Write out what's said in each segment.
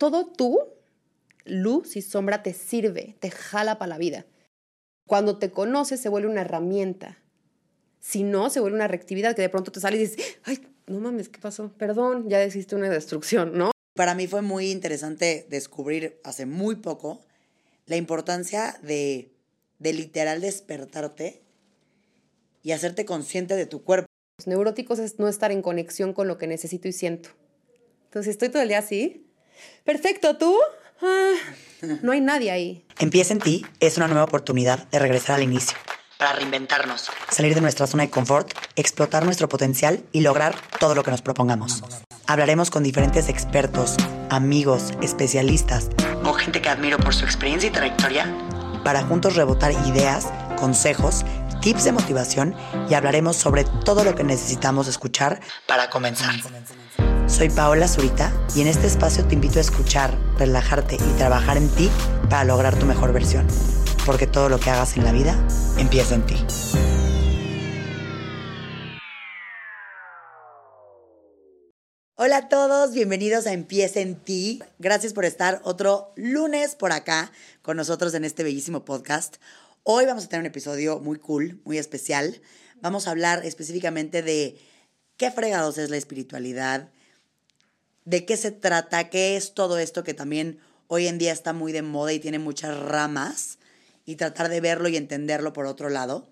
todo tú, luz y sombra, te sirve, te jala para la vida. Cuando te conoces se vuelve una herramienta. Si no, se vuelve una reactividad que de pronto te sale y dices, ay, no mames, ¿qué pasó? Perdón, ya hiciste una destrucción, ¿no? Para mí fue muy interesante descubrir hace muy poco la importancia de, de literal despertarte y hacerte consciente de tu cuerpo. Los neuróticos es no estar en conexión con lo que necesito y siento. Entonces, estoy todo el día así. Perfecto, ¿tú? Ah, no hay nadie ahí. Empieza en ti es una nueva oportunidad de regresar al inicio. Para reinventarnos. Salir de nuestra zona de confort, explotar nuestro potencial y lograr todo lo que nos propongamos. Hablaremos con diferentes expertos, amigos, especialistas o gente que admiro por su experiencia y trayectoria para juntos rebotar ideas, consejos, tips de motivación y hablaremos sobre todo lo que necesitamos escuchar para comenzar. Soy Paola Zurita y en este espacio te invito a escuchar, relajarte y trabajar en ti para lograr tu mejor versión. Porque todo lo que hagas en la vida empieza en ti. Hola a todos, bienvenidos a Empieza en ti. Gracias por estar otro lunes por acá con nosotros en este bellísimo podcast. Hoy vamos a tener un episodio muy cool, muy especial. Vamos a hablar específicamente de qué fregados es la espiritualidad, de qué se trata, qué es todo esto que también hoy en día está muy de moda y tiene muchas ramas, y tratar de verlo y entenderlo por otro lado.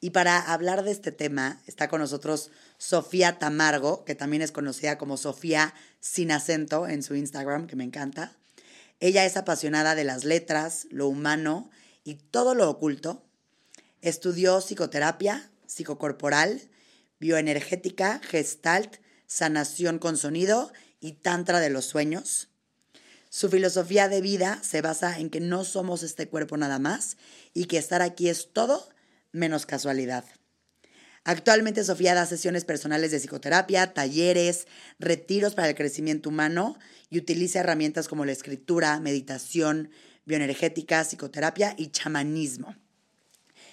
Y para hablar de este tema está con nosotros Sofía Tamargo, que también es conocida como Sofía sin acento en su Instagram, que me encanta. Ella es apasionada de las letras, lo humano y todo lo oculto. Estudió psicoterapia, psicocorporal, bioenergética, gestalt, sanación con sonido y Tantra de los sueños. Su filosofía de vida se basa en que no somos este cuerpo nada más y que estar aquí es todo menos casualidad. Actualmente Sofía da sesiones personales de psicoterapia, talleres, retiros para el crecimiento humano y utiliza herramientas como la escritura, meditación, bioenergética, psicoterapia y chamanismo.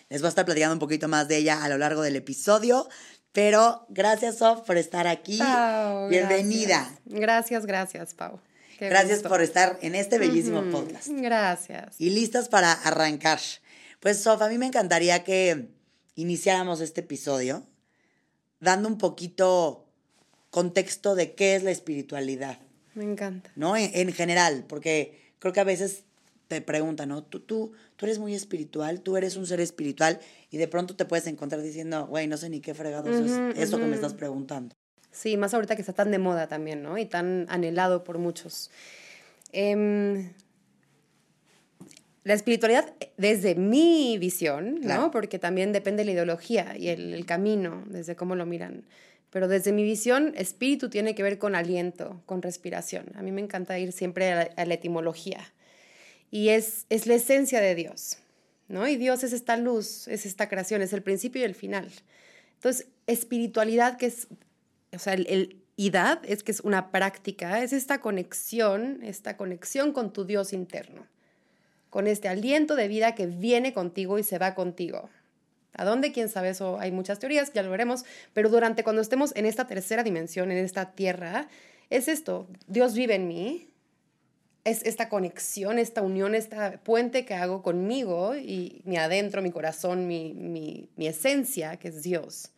Les voy a estar platicando un poquito más de ella a lo largo del episodio, pero gracias, Sof, por estar aquí. Bienvenida. Gracias, gracias, Pau. gracias por estar en este bellísimo podcast. Gracias. Y listas para arrancar. Pues, Sof, a mí me encantaría que iniciáramos este episodio dando un poquito contexto de qué es la espiritualidad. Me encanta. ¿No? En, en general, porque creo que a veces te preguntan, ¿no? Tú, tú, tú eres muy espiritual, tú eres un ser espiritual y de pronto te puedes encontrar diciendo, güey, no sé ni qué fregados es eso que me estás preguntando. Sí, más ahorita que está tan de moda también, ¿no? Y tan anhelado por muchos. Em, la espiritualidad, desde mi visión, ¿no? Porque también depende de la ideología y el, camino, desde cómo lo miran. Pero desde mi visión, espíritu tiene que ver con aliento, con respiración. A mí me encanta ir siempre a la etimología y es, es la esencia de Dios, ¿no? Y Dios es esta luz, es esta creación, es el principio y el final. Entonces, espiritualidad, que es, o sea, el, el es que es una práctica, es esta conexión, esta conexión con tu Dios interno, con este aliento de vida que viene contigo y se va contigo. ¿A dónde? ¿Quién sabe? Eso hay muchas teorías, ya lo veremos, pero durante cuando estemos en esta tercera dimensión, en esta tierra, es esto, Dios vive en mí, es esta conexión, esta unión, este puente que hago conmigo y mi adentro, mi corazón, mi, mi, mi, esencia, que es Dios.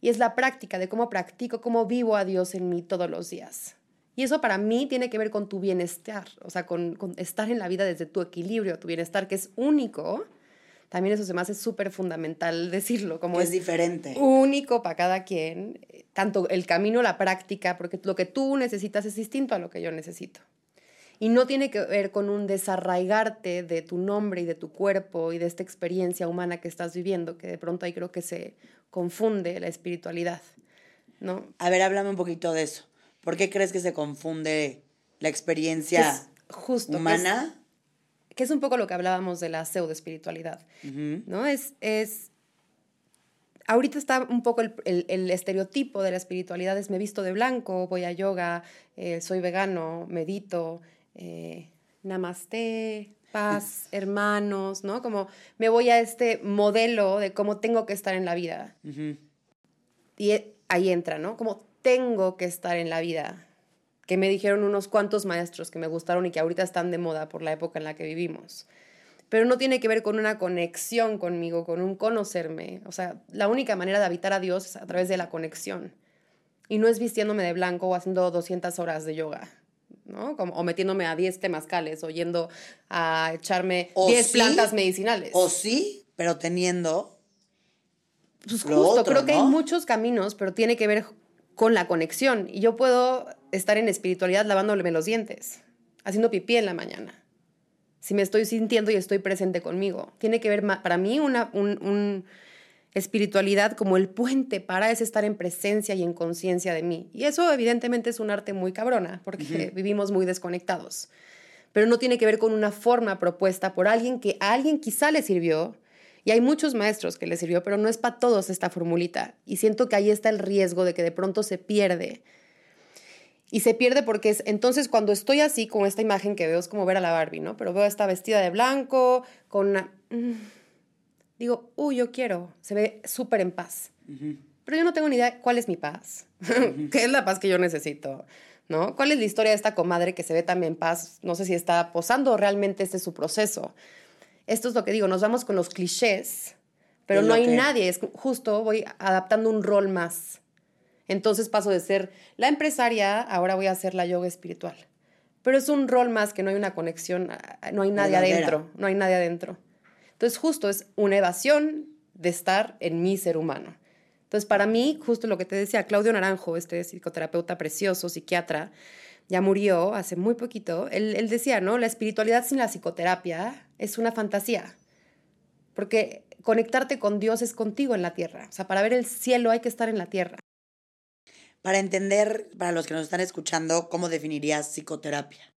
Y es la práctica de cómo practico, cómo vivo a Dios en mí todos los días. Y eso para mí tiene que ver con tu bienestar, o sea, con, con estar en la vida desde tu equilibrio, tu bienestar que es único. También eso se me hace súper fundamental decirlo, como es, es diferente. Único para cada quien, tanto el camino, la práctica, porque lo que tú necesitas es distinto a lo que yo necesito. Y no tiene que ver con un desarraigarte de tu nombre y de tu cuerpo y de esta experiencia humana que estás viviendo, que de pronto ahí creo que se confunde la espiritualidad, ¿no? A ver, háblame un poquito de eso. ¿Por qué crees que se confunde la experiencia justo, humana? Que es, que es, un poco lo que hablábamos de la pseudo espiritualidad, ¿no? Es, es ahorita está un poco el, el, el, estereotipo de la espiritualidad es me visto de blanco, voy a yoga, eh, soy vegano, medito, eh, namaste, paz, hermanos, ¿no? Como me voy a este modelo de cómo tengo que estar en la vida. Y ahí entra, ¿no? Como tengo que estar en la vida. que me dijeron unos cuantos maestros que me gustaron y que ahorita están de moda por la época en la que vivimos. Pero no tiene que ver con una conexión conmigo, con un conocerme. O sea, la única manera de habitar a Dios es a través de la conexión. Y no es vistiéndome de blanco o haciendo 200 horas de yoga. ¿No? Como, o metiéndome a 10 temazcales o yendo a echarme 10 plantas medicinales. O sí, pero teniendo. Pues justo, creo que hay muchos caminos, pero tiene que ver con la conexión. Y yo puedo estar en espiritualidad lavándome los dientes, haciendo pipí en la mañana. Si me estoy sintiendo y estoy presente conmigo. Tiene que ver, para mí, una un, espiritualidad como el puente para es estar en presencia y en conciencia de mí. Y eso evidentemente es un arte muy cabrona, porque vivimos muy desconectados. Pero no tiene que ver con una forma propuesta por alguien que a alguien quizá le sirvió, y hay muchos maestros que les sirvió, pero no es para todos esta formulita. Y siento que ahí está el riesgo de que de pronto se pierde. Y se pierde porque es, entonces cuando estoy así, con esta imagen que veo, es como ver a la Barbie, ¿no? Pero veo esta vestida de blanco, con una... Mm, digo, uy, yo quiero. Se ve súper en paz. Pero yo no tengo ni idea cuál es mi paz. ¿Qué es la paz que yo necesito? ¿No? ¿Cuál es la historia de esta comadre que se ve también en paz? No sé si está posando o realmente este es su proceso esto es lo que digo, nos vamos con los clichés, pero no hay nadie, es justo voy adaptando un rol más. Entonces paso de ser la empresaria, ahora voy a ser la yoga espiritual. Pero es un rol más que no hay una conexión, no hay nadie adentro, no hay nadie adentro. Entonces justo es una evasión de estar en mi ser humano. Entonces para mí, justo lo que te decía, Claudio Naranjo, este psicoterapeuta precioso, psiquiatra, ya murió hace muy poquito, él, decía, ¿no? La espiritualidad sin la psicoterapia es una fantasía, porque conectarte con Dios es contigo en la tierra. O sea, para ver el cielo hay que estar en la tierra. Para entender, para los que nos están escuchando, ¿cómo definirías psicoterapia?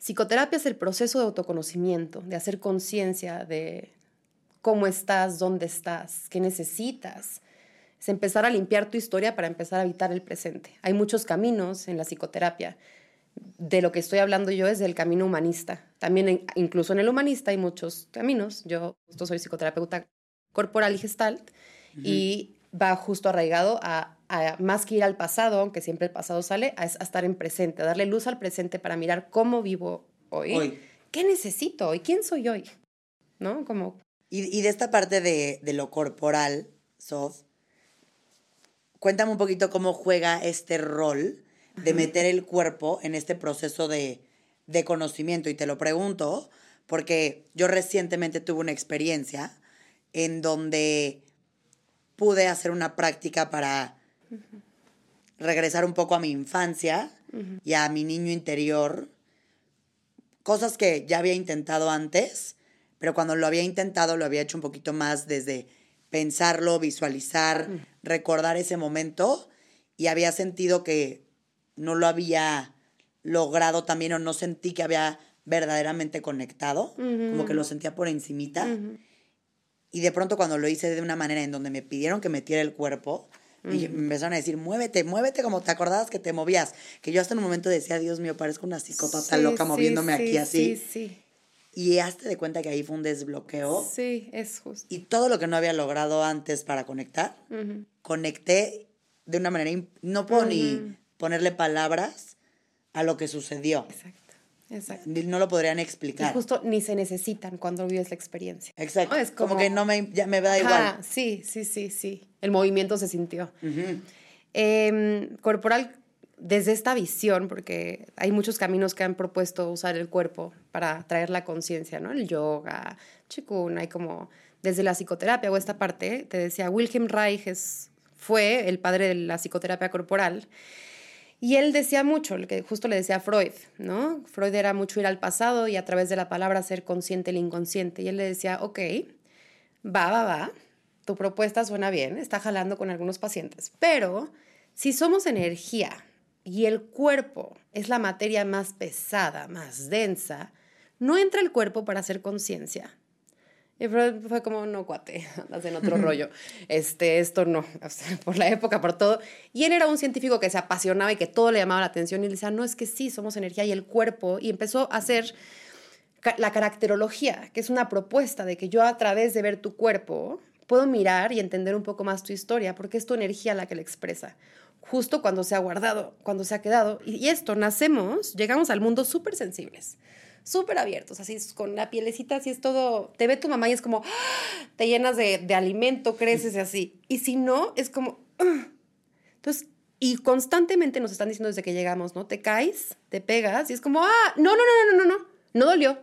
Psicoterapia es el proceso de autoconocimiento, de hacer conciencia de cómo estás, dónde estás, qué necesitas, es empezar a limpiar tu historia para empezar a habitar el presente. Hay muchos caminos en la psicoterapia. De lo que estoy hablando yo es del camino humanista. También incluso en el humanista hay muchos caminos. Yo justo soy psicoterapeuta corporal y gestalt y va justo arraigado a, más que ir al pasado, aunque siempre el pasado sale, a, estar en presente, a darle luz al presente para mirar cómo vivo hoy. ¿Qué necesito hoy? ¿Quién soy hoy? ¿No? Como... Y, de esta parte de, de lo corporal, Sof, Cuéntame un poquito cómo juega este rol de meter el cuerpo en este proceso de, conocimiento. Y te lo pregunto porque yo recientemente tuve una experiencia en donde pude hacer una práctica para regresar un poco a mi infancia y a mi niño interior. Cosas que ya había intentado antes, pero cuando lo había intentado lo había hecho un poquito más desde pensarlo, visualizar, recordar ese momento. Y había sentido que no lo había logrado también o no sentí que había verdaderamente conectado, como que lo sentía por encimita. Y de pronto cuando lo hice de una manera en donde me pidieron que metiera el cuerpo, y me empezaron a decir, muévete, muévete como te acordabas que te movías. Que yo hasta en un momento decía, Dios mío, parezco una psicópata loca moviéndome aquí así. Sí, sí. Y hazte de cuenta que ahí fue un desbloqueo. Sí, es justo. Y todo lo que no había logrado antes para conectar, conecté de una manera, no puedo ni ponerle palabras a lo que sucedió. Exacto. Exacto. No lo podrían explicar. Y justo ni se necesitan cuando vives la experiencia. Exacto. Es como, que no me, ya me da igual. Ah, sí, sí, sí, sí. El movimiento se sintió. Em, corporal desde esta visión, porque hay muchos caminos que han propuesto usar el cuerpo para traer la conciencia, ¿no? El yoga, chikun, hay como desde la psicoterapia o esta parte, te decía, Wilhelm Reich fue el padre de la psicoterapia corporal. Y él decía mucho, lo que justo le decía Freud, ¿no? Freud era mucho ir al pasado y a través de la palabra ser consciente el inconsciente. Y él le decía, ok, va, va, va, tu propuesta suena bien, está jalando con algunos pacientes, pero si somos energía, y el cuerpo es la materia más pesada, más densa, no entra el cuerpo para hacer conciencia. Y fue como, no, cuate, andas en otro rollo. Este, esto no, por la época, por todo. Y él era un científico que se apasionaba y que todo le llamaba la atención y le decía, no, es que sí, somos energía y el cuerpo. Y empezó a hacer la caracterología, que es una propuesta de que yo a través de ver tu cuerpo puedo mirar y entender un poco más tu historia, porque es tu energía la que la expresa. Justo cuando se ha guardado, cuando se ha quedado. Y, esto, nacemos, llegamos al mundo súper sensibles, súper abiertos, así con la pielecita, así es todo. Te ve tu mamá y es como, ¡ah! te llenas de, de alimento, creces y así. Y si no, es como, ¡ah! entonces, y constantemente nos están diciendo desde que llegamos, ¿no? Te caes, te pegas y es como, ah, no, no, no, no, no, no, no dolió.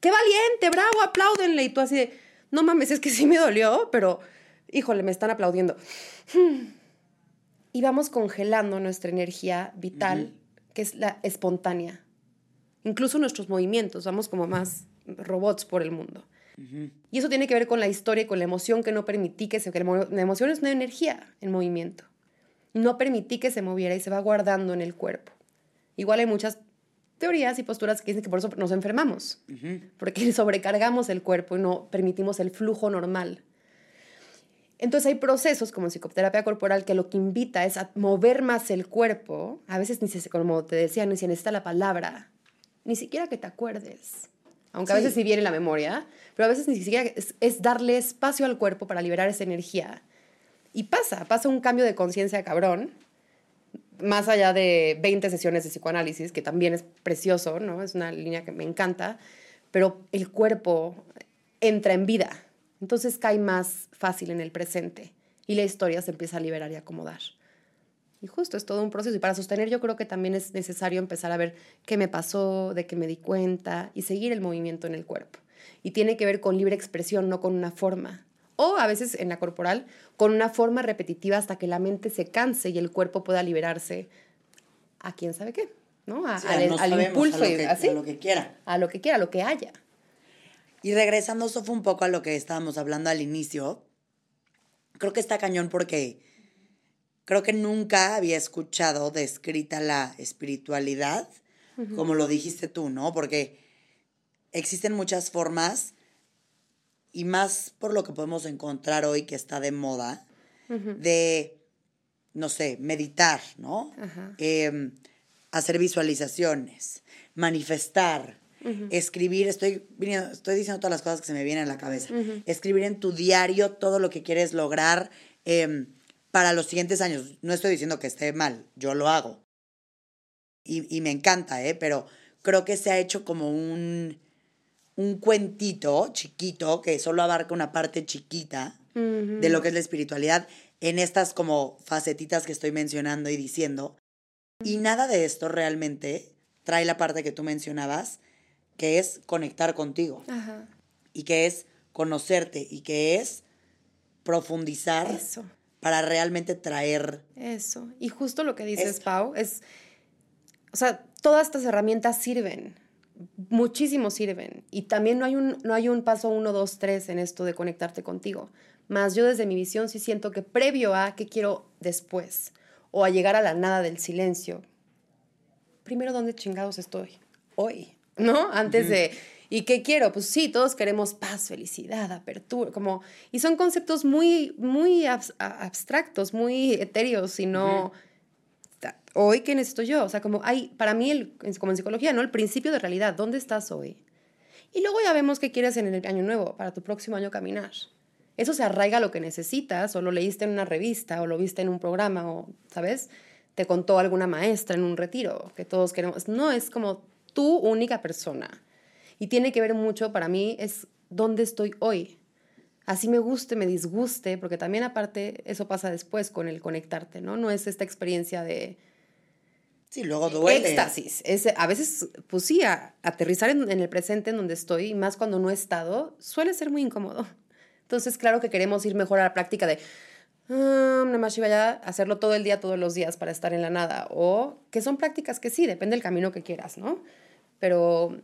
Qué valiente, bravo, apláudenle. Y tú así de, no mames, es que sí me dolió, pero híjole, me están aplaudiendo. Y vamos congelando nuestra energía vital, que es la espontánea. Incluso nuestros movimientos, vamos como más robots por el mundo. Y eso tiene que ver con la historia y con la emoción que no permití que se... Que la emoción es una energía en movimiento. No permití que se moviera y se va guardando en el cuerpo. Igual hay muchas teorías y posturas que dicen que por eso nos enfermamos, porque sobrecargamos el cuerpo y no permitimos el flujo normal. Entonces hay procesos como psicoterapia corporal que lo que invita es a mover más el cuerpo, a veces ni se, como te decía, ni se necesita la palabra, ni siquiera que te acuerdes, aunque a veces sí viene la memoria, pero a veces ni siquiera es, es darle espacio al cuerpo para liberar esa energía. Y pasa, pasa un cambio de conciencia cabrón, más allá de 20 sesiones de psicoanálisis, que también es precioso, ¿no? Es una línea que me encanta, pero el cuerpo entra en vida, entonces cae más fácil en el presente y la historia se empieza a liberar y acomodar. Y justo es todo un proceso. Y para sostener yo creo que también es necesario empezar a ver qué me pasó, de qué me di cuenta y seguir el movimiento en el cuerpo. Y tiene que ver con libre expresión, no con una forma o a veces en la corporal, con una forma repetitiva hasta que la mente se canse y el cuerpo pueda liberarse a quién sabe qué, ¿no? al, impulso, a lo, que, así, a lo que quiera. A lo que quiera, a lo que haya. Y regresando, fue un poco a lo que estábamos hablando al inicio, creo que está cañón porque creo que nunca había escuchado descrita la espiritualidad, como lo dijiste tú, ¿no? Porque existen muchas formas y más por lo que podemos encontrar hoy que está de moda, de, no sé, meditar, ¿no? Em, hacer visualizaciones, manifestar, escribir, estoy, estoy diciendo todas las cosas que se me vienen a la cabeza, escribir en tu diario todo lo que quieres lograr em, para los siguientes años. No estoy diciendo que esté mal, yo lo hago. Y, y me encanta, ¿eh? Pero creo que se ha hecho como un un cuentito chiquito que solo abarca una parte chiquita de lo que es la espiritualidad en estas como facetitas que estoy mencionando y diciendo. Y nada de esto realmente trae la parte que tú mencionabas, que es conectar contigo. Y que es conocerte y que es profundizar Eso. Para realmente traer. Eso. Y justo lo que dices, Pau, es, o sea, todas estas herramientas sirven muchísimo sirven. Y también no hay un, no hay un paso uno, dos, tres en esto de conectarte contigo. Más yo desde mi visión sí siento que previo a qué quiero después o a llegar a la nada del silencio, primero dónde chingados estoy hoy, ¿no? Antes de... ¿Y qué quiero? Pues sí, todos queremos paz, felicidad, apertura, como... Y son conceptos muy, muy abstractos, muy etéreos y no hoy, ¿qué necesito yo? O sea, como hay, para mí, el, como en psicología, ¿no? El principio de realidad, ¿dónde estás hoy? Y luego ya vemos qué quieres en el año nuevo, para tu próximo año caminar. Eso se arraiga a lo que necesitas, o lo leíste en una revista, o lo viste en un programa, o, ¿sabes? Te contó alguna maestra en un retiro, que todos queremos. No, es como tu única persona. Y tiene que ver mucho, para mí, es dónde estoy hoy. Así me guste, me disguste, porque también aparte eso pasa después con el conectarte, ¿no? No es esta experiencia de, Sí, luego duele. Éxtasis. Es, a veces, pues sí, aterrizar en, el presente en donde estoy, y más cuando no he estado, suele ser muy incómodo. Entonces, claro que queremos ir mejor a la práctica de um, nada más a hacerlo todo el día, todos los días para estar en la nada. O que son prácticas que sí, depende del camino que quieras, ¿no? Pero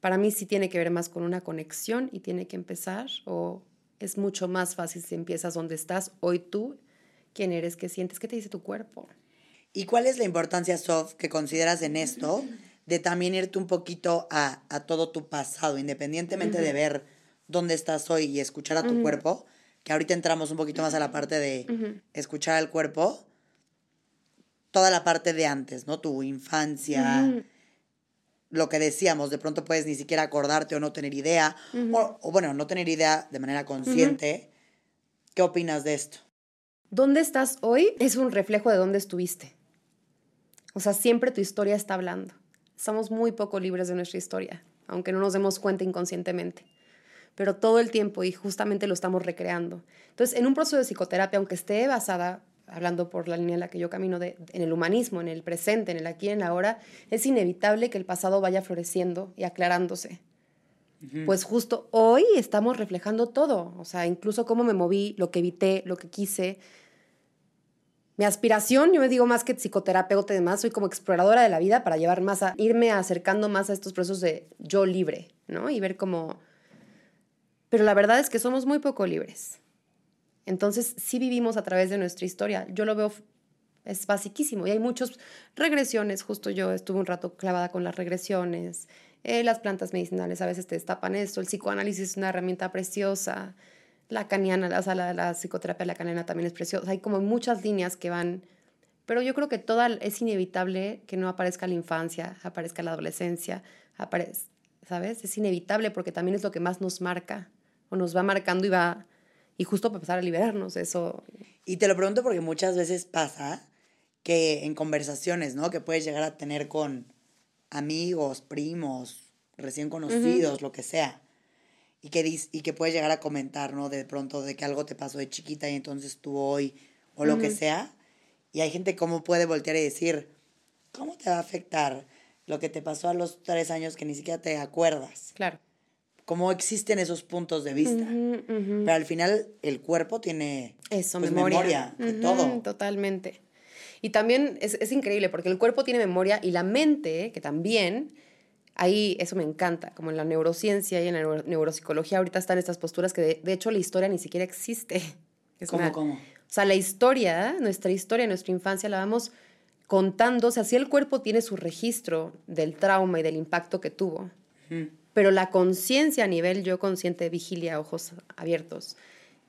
para mí sí tiene que ver más con una conexión y tiene que empezar, o es mucho más fácil si empiezas donde estás, hoy tú, quién eres, qué sientes, qué te dice tu cuerpo. ¿Y cuál es la importancia, Sof, que consideras en esto de también irte un poquito a, todo tu pasado, independientemente de ver dónde estás hoy y escuchar a tu cuerpo, que ahorita entramos un poquito más a la parte de escuchar al cuerpo, toda la parte de antes, ¿no? Tu infancia, lo que decíamos, de pronto puedes ni siquiera acordarte o no tener idea, o, bueno, no tener idea de manera consciente ¿Qué opinas de esto? ¿Dónde estás hoy? Es un reflejo de dónde estuviste. O sea, siempre tu historia está hablando. Somos muy poco libres de nuestra historia, aunque no nos demos cuenta inconscientemente. Pero todo el tiempo y justamente lo estamos recreando. Entonces, en un proceso de psicoterapia, aunque esté basada, hablando por la línea en la que yo camino, de, en el humanismo, en el presente, en el aquí en la ahora, es inevitable que el pasado vaya floreciendo y aclarándose. Pues justo hoy estamos reflejando todo, o sea, incluso cómo me moví, lo que evité, lo que quise, mi aspiración, yo me digo más que psicoterapeuta y demás, soy como exploradora de la vida para llevar más a irme acercando más a estos procesos de yo libre, ¿no? Y ver cómo... Pero la verdad es que somos muy poco libres. Entonces, sí vivimos a través de nuestra historia. Yo lo veo, es basiquísimo. Y hay muchas regresiones. Justo yo estuve un rato clavada con las regresiones. Eh, las plantas medicinales a veces te destapan esto. El psicoanálisis es una herramienta preciosa la caniana, o sea, la, la psicoterapia lacaniana también es preciosa. Hay como muchas líneas que van, pero yo creo que toda es inevitable que no aparezca la infancia, aparezca la adolescencia, aparezca, ¿sabes? Es inevitable porque también es lo que más nos marca o nos va marcando y va, y justo para empezar a liberarnos, eso. Y te lo pregunto porque muchas veces pasa que en conversaciones, ¿no? Que puedes llegar a tener con amigos, primos, recién conocidos, lo que sea y que, y que puedes llegar a comentar, ¿no? De pronto de que algo te pasó de chiquita y entonces tú hoy, o lo que sea. Y hay gente como puede voltear y decir, ¿cómo te va a afectar lo que te pasó a los tres años que ni siquiera te acuerdas? Claro. ¿Cómo existen esos puntos de vista? Pero al final el cuerpo tiene Eso, pues, memoria, de todo. Totalmente. Y también es, es increíble porque el cuerpo tiene memoria y la mente, que también ahí eso me encanta, como en la neurociencia y en la neuropsicología ahorita están estas posturas que de, hecho la historia ni siquiera existe. ¿Cómo, cómo? O sea, la historia, nuestra historia, nuestra infancia la vamos contando, o sea, si el cuerpo tiene su registro del trauma y del impacto que tuvo, pero la conciencia a nivel yo consciente, vigilia, ojos abiertos,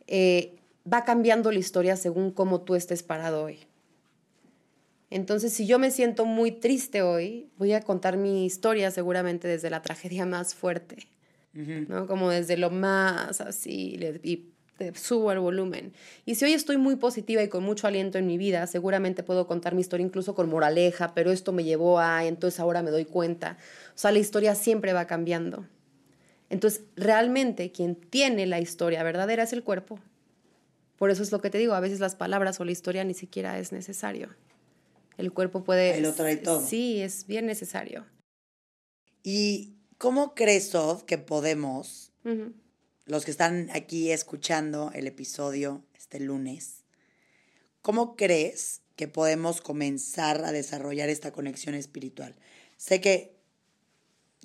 eh, va cambiando la historia según cómo tú estés parado hoy. Entonces, si yo me siento muy triste hoy, voy a contar mi historia seguramente desde la tragedia más fuerte, ¿no? Como desde lo más así, y subo el volumen. Y si hoy estoy muy positiva y con mucho aliento en mi vida, seguramente puedo contar mi historia incluso con moraleja, pero esto me llevó a, entonces ahora me doy cuenta. O sea, la historia siempre va cambiando. Entonces, realmente quien tiene la historia verdadera es el cuerpo. Por eso es lo que te digo, a veces las palabras o la historia ni siquiera es necesario. El cuerpo puede... Ahí lo trae todo. Sí, es bien necesario. ¿Y cómo crees, Sof, que podemos, los que están aquí escuchando el episodio este lunes, cómo crees que podemos comenzar a desarrollar esta conexión espiritual? Sé que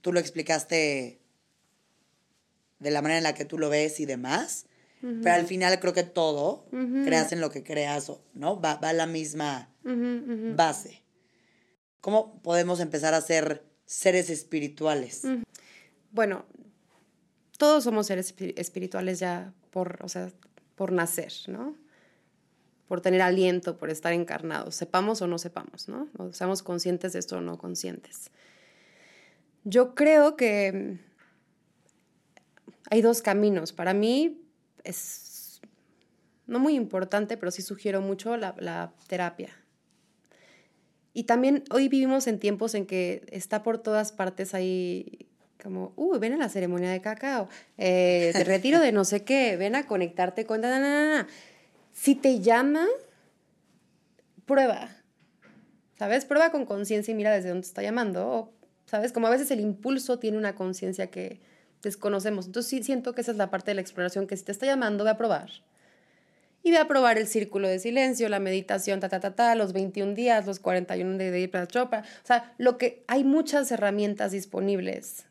tú lo explicaste de la manera en la que tú lo ves y demás, pero al final creo que todo, creas en lo que creas, ¿no? Va, va a la misma base. ¿Cómo podemos empezar a ser seres espirituales? Bueno, todos somos seres espirituales ya por, o sea, por nacer, ¿no? Por tener aliento, por estar encarnados, sepamos o no sepamos, ¿no? O seamos conscientes de esto o no conscientes. Yo creo que hay dos caminos. Para mí, es no muy importante, pero sí sugiero mucho la, terapia. Y también hoy vivimos en tiempos en que está por todas partes ahí como, uy, ven a la ceremonia de cacao, eh, te retiro de no sé qué, ven a conectarte con... Si te llama, prueba, ¿sabes? Prueba con conciencia y mira desde dónde está llamando, ¿sabes? Como a veces el impulso tiene una conciencia que desconocemos. Entonces sí siento que esa es la parte de la exploración que si te está llamando, ve a probar. Y ve a probar el círculo de silencio, la meditación, ta, ta, ta, ta, los 21 días, los 41 de Deepak Chopra. O sea, lo que, hay muchas herramientas disponibles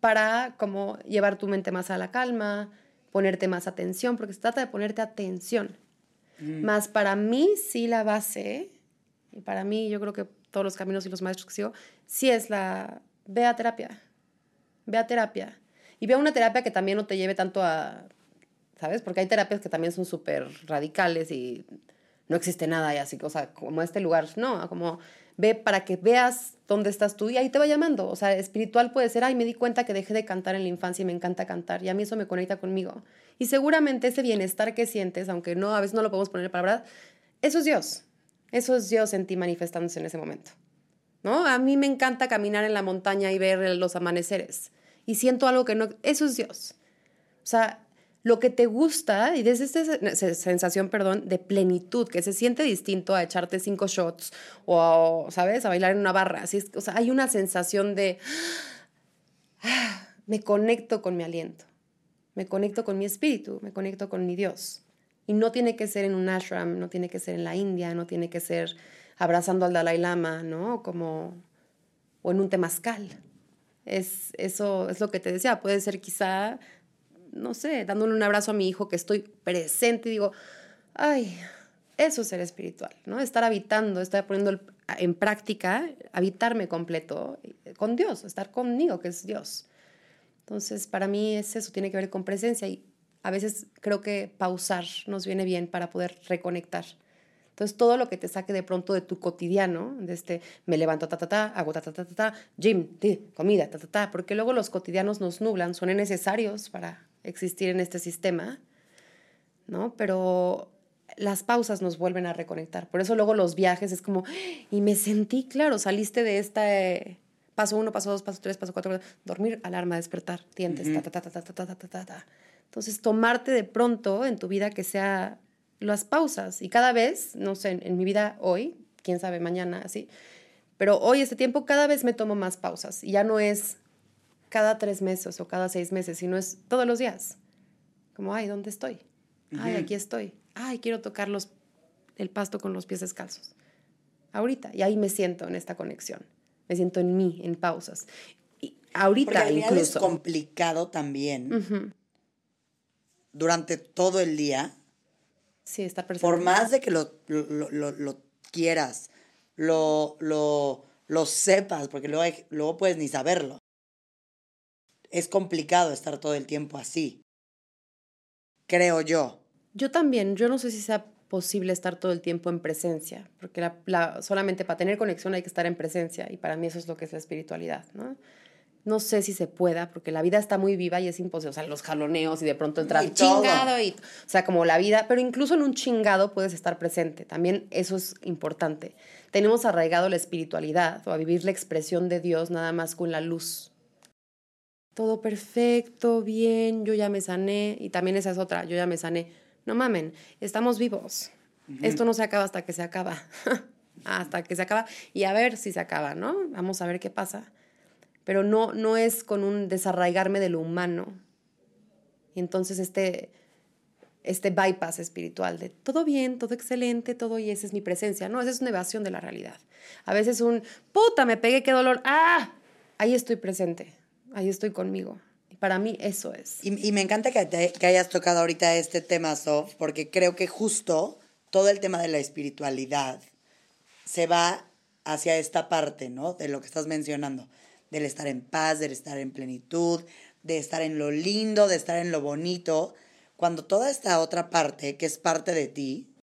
para como llevar tu mente más a la calma, ponerte más atención, porque se trata de ponerte atención. Mm. Más para mí sí la base, y para mí yo creo que todos los caminos y los maestros que sigo, sí es la, ve a terapia, ve a terapia. Y ve una terapia que también no te lleve tanto a, ¿sabes? Porque hay terapias que también son súper radicales y no existe nada y así, o sea, como este lugar, no, como ve para que veas dónde estás tú y ahí te va llamando. O sea, espiritual puede ser, ay, me di cuenta que dejé de cantar en la infancia y me encanta cantar y a mí eso me conecta conmigo. Y seguramente ese bienestar que sientes, aunque no, a veces no lo podemos poner en palabras, eso es Dios. Eso es Dios en ti manifestándose en ese momento. ¿No? A mí me encanta caminar en la montaña y ver los amaneceres. Y siento algo que no... Eso es Dios. O sea, lo que te gusta y desde esta sensación, perdón, de plenitud, que se siente distinto a echarte cinco shots o, ¿sabes?, a bailar en una barra. Así o sea, hay una sensación de, ah, me conecto con mi aliento, me conecto con mi espíritu, me conecto con mi Dios. Y no tiene que ser en un ashram, no tiene que ser en la India, no tiene que ser abrazando al Dalai Lama, ¿no? Como, o en un temazcal. Es, eso es lo que te decía, puede ser quizá no sé, dándole un abrazo a mi hijo que estoy presente y digo, ay, eso es ser espiritual, ¿no? Estar habitando, estar poniendo en práctica, habitarme completo con Dios, estar conmigo, que es Dios. Entonces, para mí es eso, tiene que ver con presencia y a veces creo que pausar nos viene bien para poder reconectar. Entonces, todo lo que te saque de pronto de tu cotidiano, de este, me levanto, ta, ta, ta, hago, ta, ta, ta, ta, gym, comida, ta, ta, ta, porque luego los cotidianos nos nublan, son necesarios para existir en este sistema, ¿no? Pero las pausas nos vuelven a reconectar. Por eso luego los viajes es como, y me sentí, claro, saliste de esta, paso uno, paso dos, paso tres, paso cuatro, dormir, alarma, despertar, dientes, ta, ta, ta, ta, ta, ta, ta, ta, Entonces, tomarte de pronto en tu vida que sea las pausas. Y cada vez, no sé, en, en mi vida hoy, quién sabe mañana, así, pero hoy, este tiempo, cada vez me tomo más pausas. Y ya no es cada tres meses o cada seis meses, sino es todos los días. Como, ay, ¿dónde estoy? Ay, aquí estoy. Ay, quiero tocar los, el pasto con los pies descalzos. Ahorita. Y ahí me siento en esta conexión. Me siento en mí, en pausas. Y ahorita Porque incluso. es complicado también. Durante todo el día. Sí, está presente. Por más de que lo, lo, lo, lo quieras, lo, lo, lo sepas, porque luego, luego puedes ni saberlo es complicado estar todo el tiempo así. Creo yo. Yo también, yo no sé si sea posible estar todo el tiempo en presencia, porque la, solamente para tener conexión hay que estar en presencia y para mí eso es lo que es la espiritualidad, ¿no? No sé si se pueda, porque la vida está muy viva y es imposible, o sea, los jaloneos y de pronto entrar chingado y, o sea, como la vida, pero incluso en un chingado puedes estar presente, también eso es importante. Tenemos arraigado la espiritualidad o a vivir la expresión de Dios nada más con la luz, todo perfecto, bien, yo ya me sané, y también esa es otra, yo ya me sané. No mamen, estamos vivos. Esto no se acaba hasta que se acaba. hasta que se acaba y a ver si se acaba, ¿no? Vamos a ver qué pasa. Pero no, no es con un desarraigarme de lo humano. Y entonces este, este bypass espiritual de todo bien, todo excelente, todo y esa es mi presencia. No, esa es una evasión de la realidad. A veces un, puta, me pegué, qué dolor. Ah, ahí estoy presente ahí estoy conmigo. Y para mí eso es. Y, me encanta que, que hayas tocado ahorita este tema, Sof, porque creo que justo todo el tema de la espiritualidad se va hacia esta parte, ¿no? De lo que estás mencionando, del estar en paz, del estar en plenitud, de estar en lo lindo, de estar en lo bonito, cuando toda esta otra parte, que es parte de ti,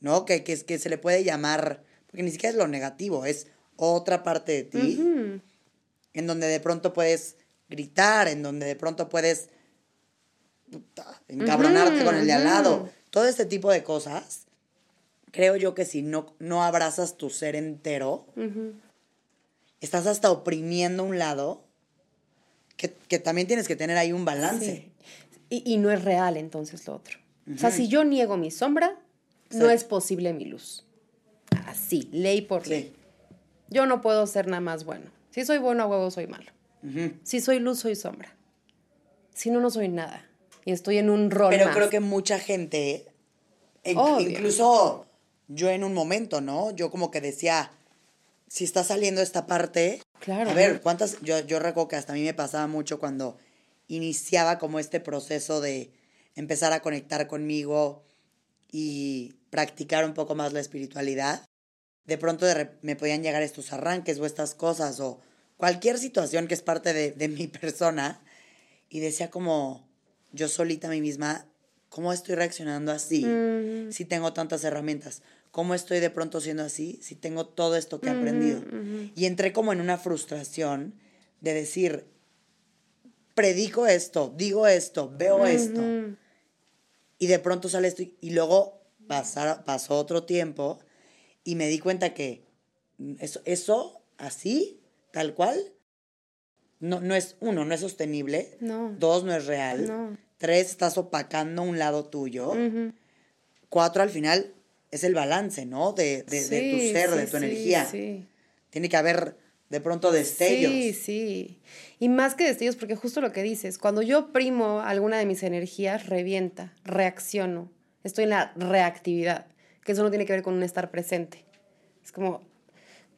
¿no? Que, que, que se le puede llamar, porque ni siquiera es lo negativo, es otra parte de ti, en donde de pronto puedes gritar, en donde de pronto puedes encabronarte con el de al lado. Todo este tipo de cosas, creo yo que si no, no abrazas tu ser entero, estás hasta oprimiendo un lado que, también tienes que tener ahí un balance. Y, no es real entonces lo otro. O sea, si yo niego mi sombra, no es posible mi luz. Así, ley por ley. Yo no puedo ser nada más bueno. Si soy bueno a huevo, soy malo. Si soy luz, soy sombra. Si no, no soy nada. Y estoy en un rol. Pero creo que mucha gente, incluso yo en un momento, ¿no? Yo como que decía, si está saliendo esta parte, claro, a ver, ¿cuántas? Yo, yo recuerdo que hasta a mí me pasaba mucho cuando iniciaba como este proceso de empezar a conectar conmigo y practicar un poco más la espiritualidad de pronto me podían llegar estos arranques o estas cosas o cualquier situación que es parte de, mi persona y decía como yo solita a mí misma, ¿cómo estoy reaccionando así? Si tengo tantas herramientas. ¿Cómo estoy de pronto siendo así si tengo todo esto que he aprendido? Y entré como en una frustración de decir, predico esto, digo esto, veo esto. Y de pronto sale esto y luego pasó otro tiempo y me di cuenta que eso, eso así, tal cual, no, no es, uno, no es sostenible. No. Dos, no es real. No. Tres, estás opacando un lado tuyo. Cuatro, al final, es el balance, ¿no? De, de, tu ser, de tu energía. Sí. Tiene que haber de pronto destellos. Sí, sí. Y más que destellos, porque justo lo que dices, cuando yo primo alguna de mis energías, revienta, reacciono. Estoy en la reactividad, que eso no tiene que ver con un estar presente. Es como,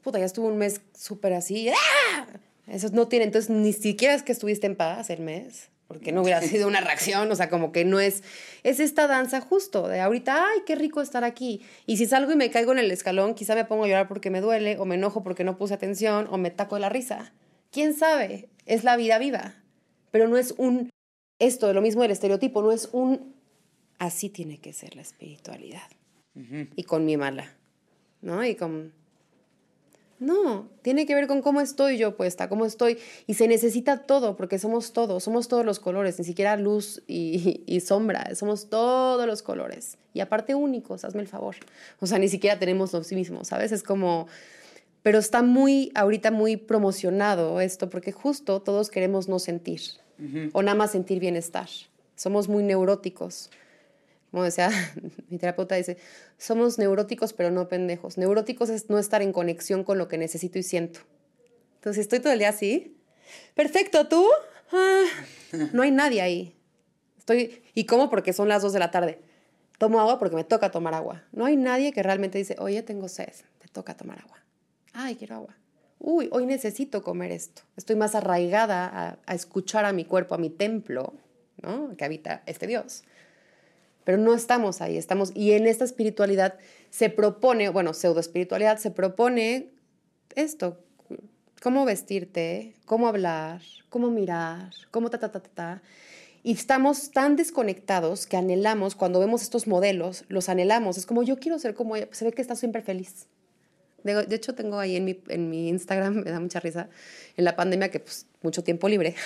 puta, ya estuvo un mes súper así. ¡ah! Eso no tiene, entonces ni siquiera es que estuviste en paz el mes, porque no hubiera sido una reacción, o sea, como que no es, es esta danza justo, de ahorita, ay, qué rico estar aquí. Y si salgo y me caigo en el escalón, quizá me pongo a llorar porque me duele, o me enojo porque no puse atención, o me taco de la risa. ¿Quién sabe? Es la vida viva, pero no es un, esto, lo mismo del estereotipo, no es un, así tiene que ser la espiritualidad. Y con mi mala, ¿no? Y con no, tiene que ver con cómo estoy yo puesta, cómo estoy. Y se necesita todo, porque somos todos, somos todos los colores, ni siquiera luz y, sombra, somos todos los colores. Y aparte únicos, hazme el favor. O sea, ni siquiera tenemos los mismos, ¿sabes? Es como... Pero está muy, ahorita muy promocionado esto, porque justo todos queremos no sentir, o nada más sentir bienestar. Somos muy neuróticos como decía mi terapeuta, dice, somos neuróticos pero no pendejos. Neuróticos es no estar en conexión con lo que necesito y siento. Entonces, estoy todo el día así. Perfecto, ¿tú? Ah, no hay nadie ahí. Estoy, ¿y cómo? Porque son las dos de la tarde. Tomo agua porque me toca tomar agua. No hay nadie que realmente dice, oye, tengo sed, te toca tomar agua. Ay, quiero agua. Uy, hoy necesito comer esto. Estoy más arraigada a, a escuchar a mi cuerpo, a mi templo, ¿no? Que habita este Dios pero no estamos ahí, estamos, y en esta espiritualidad se propone, bueno, pseudo espiritualidad, se propone esto, cómo vestirte, cómo hablar, cómo mirar, cómo ta, ta, ta, ta, ta. Y estamos tan desconectados que anhelamos, cuando vemos estos modelos, los anhelamos. Es como, yo quiero ser como ella. Se ve que está siempre feliz. De, hecho, tengo ahí en mi, en mi Instagram, me da mucha risa, en la pandemia, que pues mucho tiempo libre,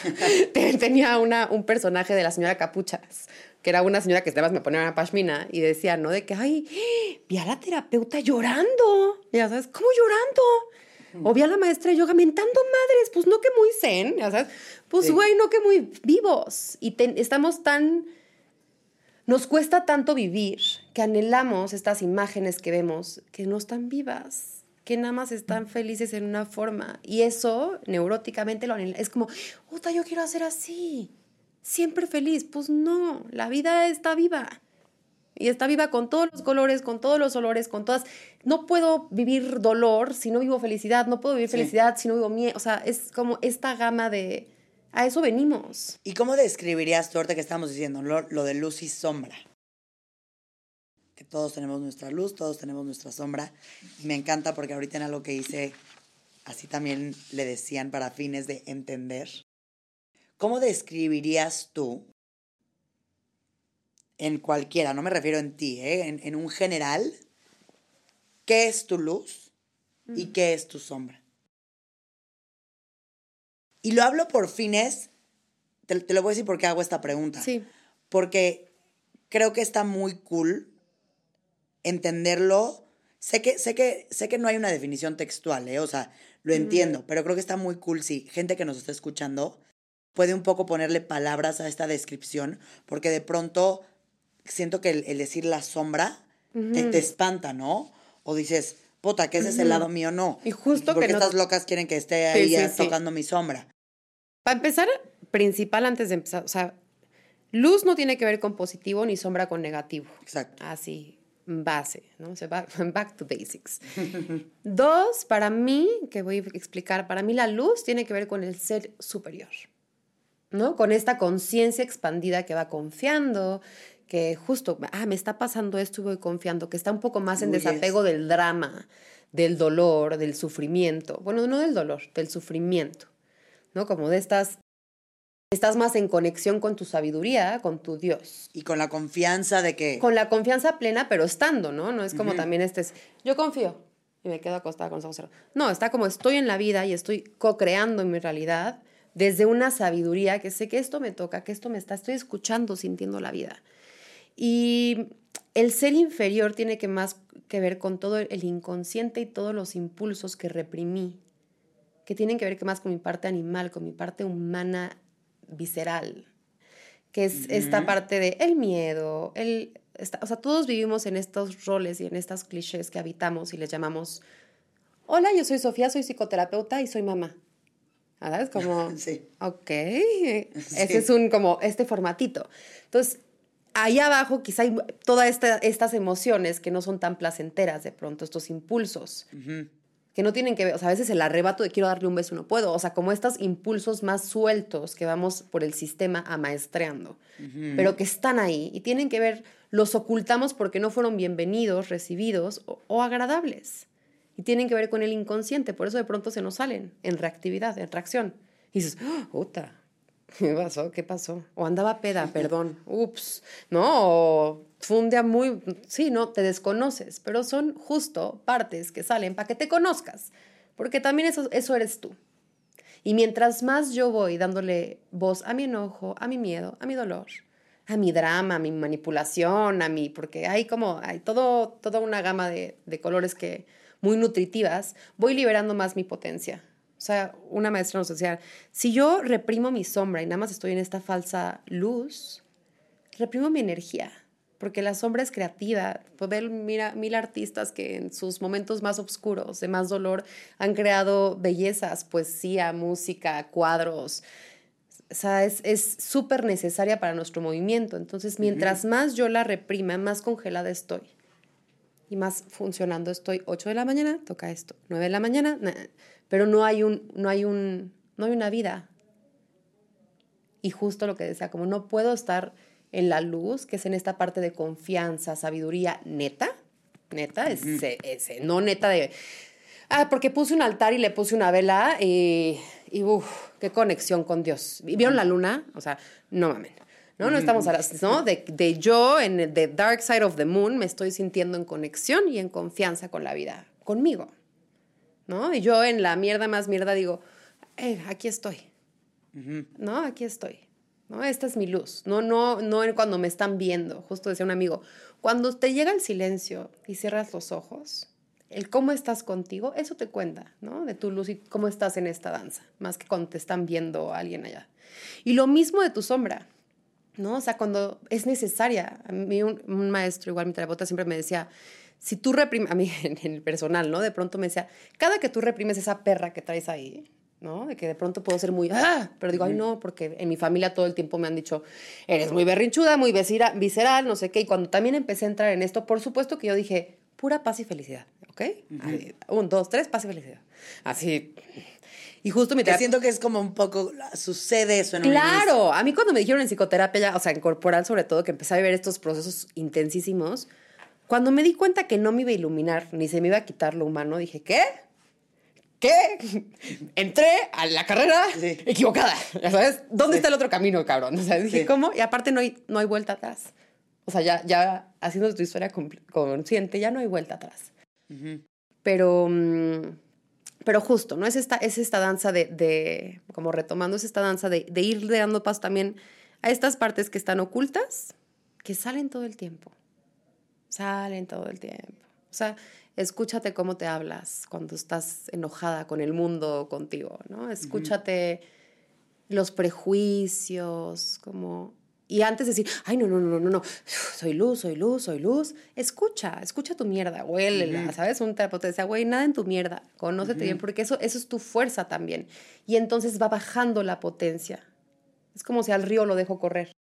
tenía una, un personaje de la señora Capuchas, que era una señora que además me ponía una pashmina y decía, ¿no? De que, ay, vi a la terapeuta llorando. Ya sabes, ¿cómo llorando? O vi a la maestra de yoga mentando madres, pues no que muy zen, ya sabes. Pues güey, no que muy vivos. Y estamos tan... Nos cuesta tanto vivir que anhelamos estas imágenes que vemos que no están vivas, que nada más están felices en una forma. Y eso, neuróticamente, lo anhelamos. Es como, puta, yo quiero hacer así siempre feliz. Pues no, la vida está viva. Y está viva con todos los colores, con todos los olores, con todas. No puedo vivir dolor si no vivo felicidad, no puedo vivir felicidad si no vivo miedo. O sea, es como esta gama de. A eso venimos. ¿Y cómo describirías tú ahorita que estamos diciendo lo, lo de luz y sombra? Que todos tenemos nuestra luz, todos tenemos nuestra sombra. Y me encanta porque ahorita en algo que hice, así también le decían para fines de entender ¿Cómo describirías tú, en cualquiera, no me refiero en ti, ¿eh? en, un general, qué es tu luz y qué es tu sombra? Y lo hablo por fines, te, te, lo voy a decir porque hago esta pregunta. Sí. Porque creo que está muy cool entenderlo. Sé que, sé que, sé que no hay una definición textual, ¿eh? o sea, lo entiendo, pero creo que está muy cool si gente que nos está escuchando puede un poco ponerle palabras a esta descripción, porque de pronto siento que el, decir la sombra te, espanta, ¿no? O dices, puta, que ese es el lado mío, no. Y justo porque que estas locas quieren que esté ahí tocando mi sombra. Para empezar, principal antes de empezar, o sea, luz no tiene que ver con positivo ni sombra con negativo. Exacto. Así, base, ¿no? O sea, back, back to basics. Dos, para mí, que voy a explicar, para mí la luz tiene que ver con el ser superior. ¿No? Con esta conciencia expandida que va confiando, que justo, ah, me está pasando esto y voy confiando, que está un poco más en desapego del drama, del dolor, del sufrimiento. Bueno, no del dolor, del sufrimiento, ¿no? Como de estas estás más en conexión con tu sabiduría, con tu Dios. Y con la confianza de que... Con la confianza plena, pero estando, ¿no? No es como también este es, yo confío y me quedo acostada con los ojos cerrados. No, está como estoy en la vida y estoy co-creando mi realidad desde una sabiduría que sé que esto me toca, que esto me está, estoy escuchando, sintiendo la vida. Y el ser inferior tiene que más que ver con todo el inconsciente y todos los impulsos que reprimí, que tienen que ver que más con mi parte animal, con mi parte humana visceral, que es esta parte de el miedo, el, o sea, todos vivimos en estos roles y en estas clichés que habitamos y les llamamos, hola, yo soy Sofía, soy psicoterapeuta y soy mamá. ¿Verdad? Es como, sí. ok, ese es un como este formatito. Entonces, ahí abajo quizá hay todas estas emociones que no son tan placenteras de pronto, estos impulsos que no tienen que ver, o sea, a veces el arrebato de quiero darle un beso no puedo, o sea, como estos impulsos más sueltos que vamos por el sistema amaestreando, pero que están ahí y tienen que ver, los ocultamos porque no fueron bienvenidos, recibidos o, agradables. Y tienen que ver con el inconsciente, por eso de pronto se nos salen en reactividad, en reacción. Y dices, ¡puta! ¿Qué pasó? ¿Qué pasó? O andaba peda, perdón. Ups. ¿No? O fue un día muy. Sí, no, te desconoces, pero son justo partes que salen para que te conozcas. Porque también eso, eso eres tú. Y mientras más yo voy dándole voz a mi enojo, a mi miedo, a mi dolor, a mi drama, a mi manipulación, a mi. Porque hay como. Hay todo, toda una gama de, de colores que. Muy nutritivas, voy liberando más mi potencia o sea, una maestra nos decía, si yo reprimo mi sombra y nada más estoy en esta falsa luz, reprimo mi energía, porque la sombra es creativa. Puedo ver mira, mil artistas que en sus momentos más oscuros, de más dolor, han creado bellezas, poesía, música, cuadros. O sea, es súper necesaria para nuestro movimiento. Entonces, mientras más yo la reprima, más congelada estoy. Y más funcionando estoy. 8 de la mañana, toca esto. 9 de la mañana, pero no hay un, no hay un, no hay una vida. Y justo lo que decía, como no puedo estar en la luz, que es en esta parte de confianza, sabiduría neta, neta, ese, no neta de, ah, porque puse un altar y le puse una vela y, y uff, qué conexión con Dios. ¿Vieron la luna? O sea, no mames. ¿No? No estamos a las, ¿no? De, de yo en el the dark side of the moon me estoy sintiendo en conexión y en confianza con la vida, conmigo. ¿no? Y yo en la mierda más mierda digo, eh, aquí estoy, ¿no? Aquí estoy, ¿no? Esta es mi luz, no, no, no cuando me están viendo, justo decía un amigo, cuando te llega el silencio y cierras los ojos, el cómo estás contigo, eso te cuenta, ¿no? De tu luz y cómo estás en esta danza, más que cuando te están viendo a alguien allá. Y lo mismo de tu sombra, ¿no? O sea, cuando es necesaria. A mí un, un maestro, igual mi terapeuta, siempre me decía, si tú reprimes, a mí en, el personal, ¿no? De pronto me decía, cada que tú reprimes esa perra que traes ahí, ¿no? De que de pronto puedo ser muy, ah, pero digo, ay, no, porque en mi familia todo el tiempo me han dicho, eres muy berrinchuda, muy visceral, no sé qué. Y cuando también empecé a entrar en esto, por supuesto que yo dije, pura paz y felicidad, ¿ok? un, dos, tres, paz y felicidad. Así. Y justo me... Te siento que es como un poco, sucede eso en Claro, a mí cuando me dijeron en psicoterapia, o sea, en corporal sobre todo, que empecé a vivir estos procesos intensísimos, cuando me di cuenta que no me iba a iluminar ni se me iba a quitar lo humano, dije, ¿qué? ¿Qué? Entré a la carrera equivocada. ¿Sabes? ¿Dónde está el otro camino, cabrón? O sea, dije, ¿cómo? Y aparte no hay, no hay vuelta atrás. O sea, ya, ya haciendo tu historia consciente, ya no hay vuelta atrás. Pero, mm, pero justo, ¿no? Es esta, es esta danza de, de, como retomando, es esta danza de, de ir dando paso también a estas partes que están ocultas, que salen todo el tiempo salen todo el tiempo. O sea, escúchate cómo te hablas cuando estás enojada con el mundo contigo, ¿no? Escúchate los prejuicios, como... Y antes de decir, ay, no, no, no, no, no, soy luz, soy luz, soy luz, escucha, escucha tu mierda, huélela, ¿sabes? Un terapeuta decía, güey, nada en tu mierda, conócete bien, porque eso, eso es tu fuerza también. Y entonces va bajando la potencia. Es como si al río lo dejo correr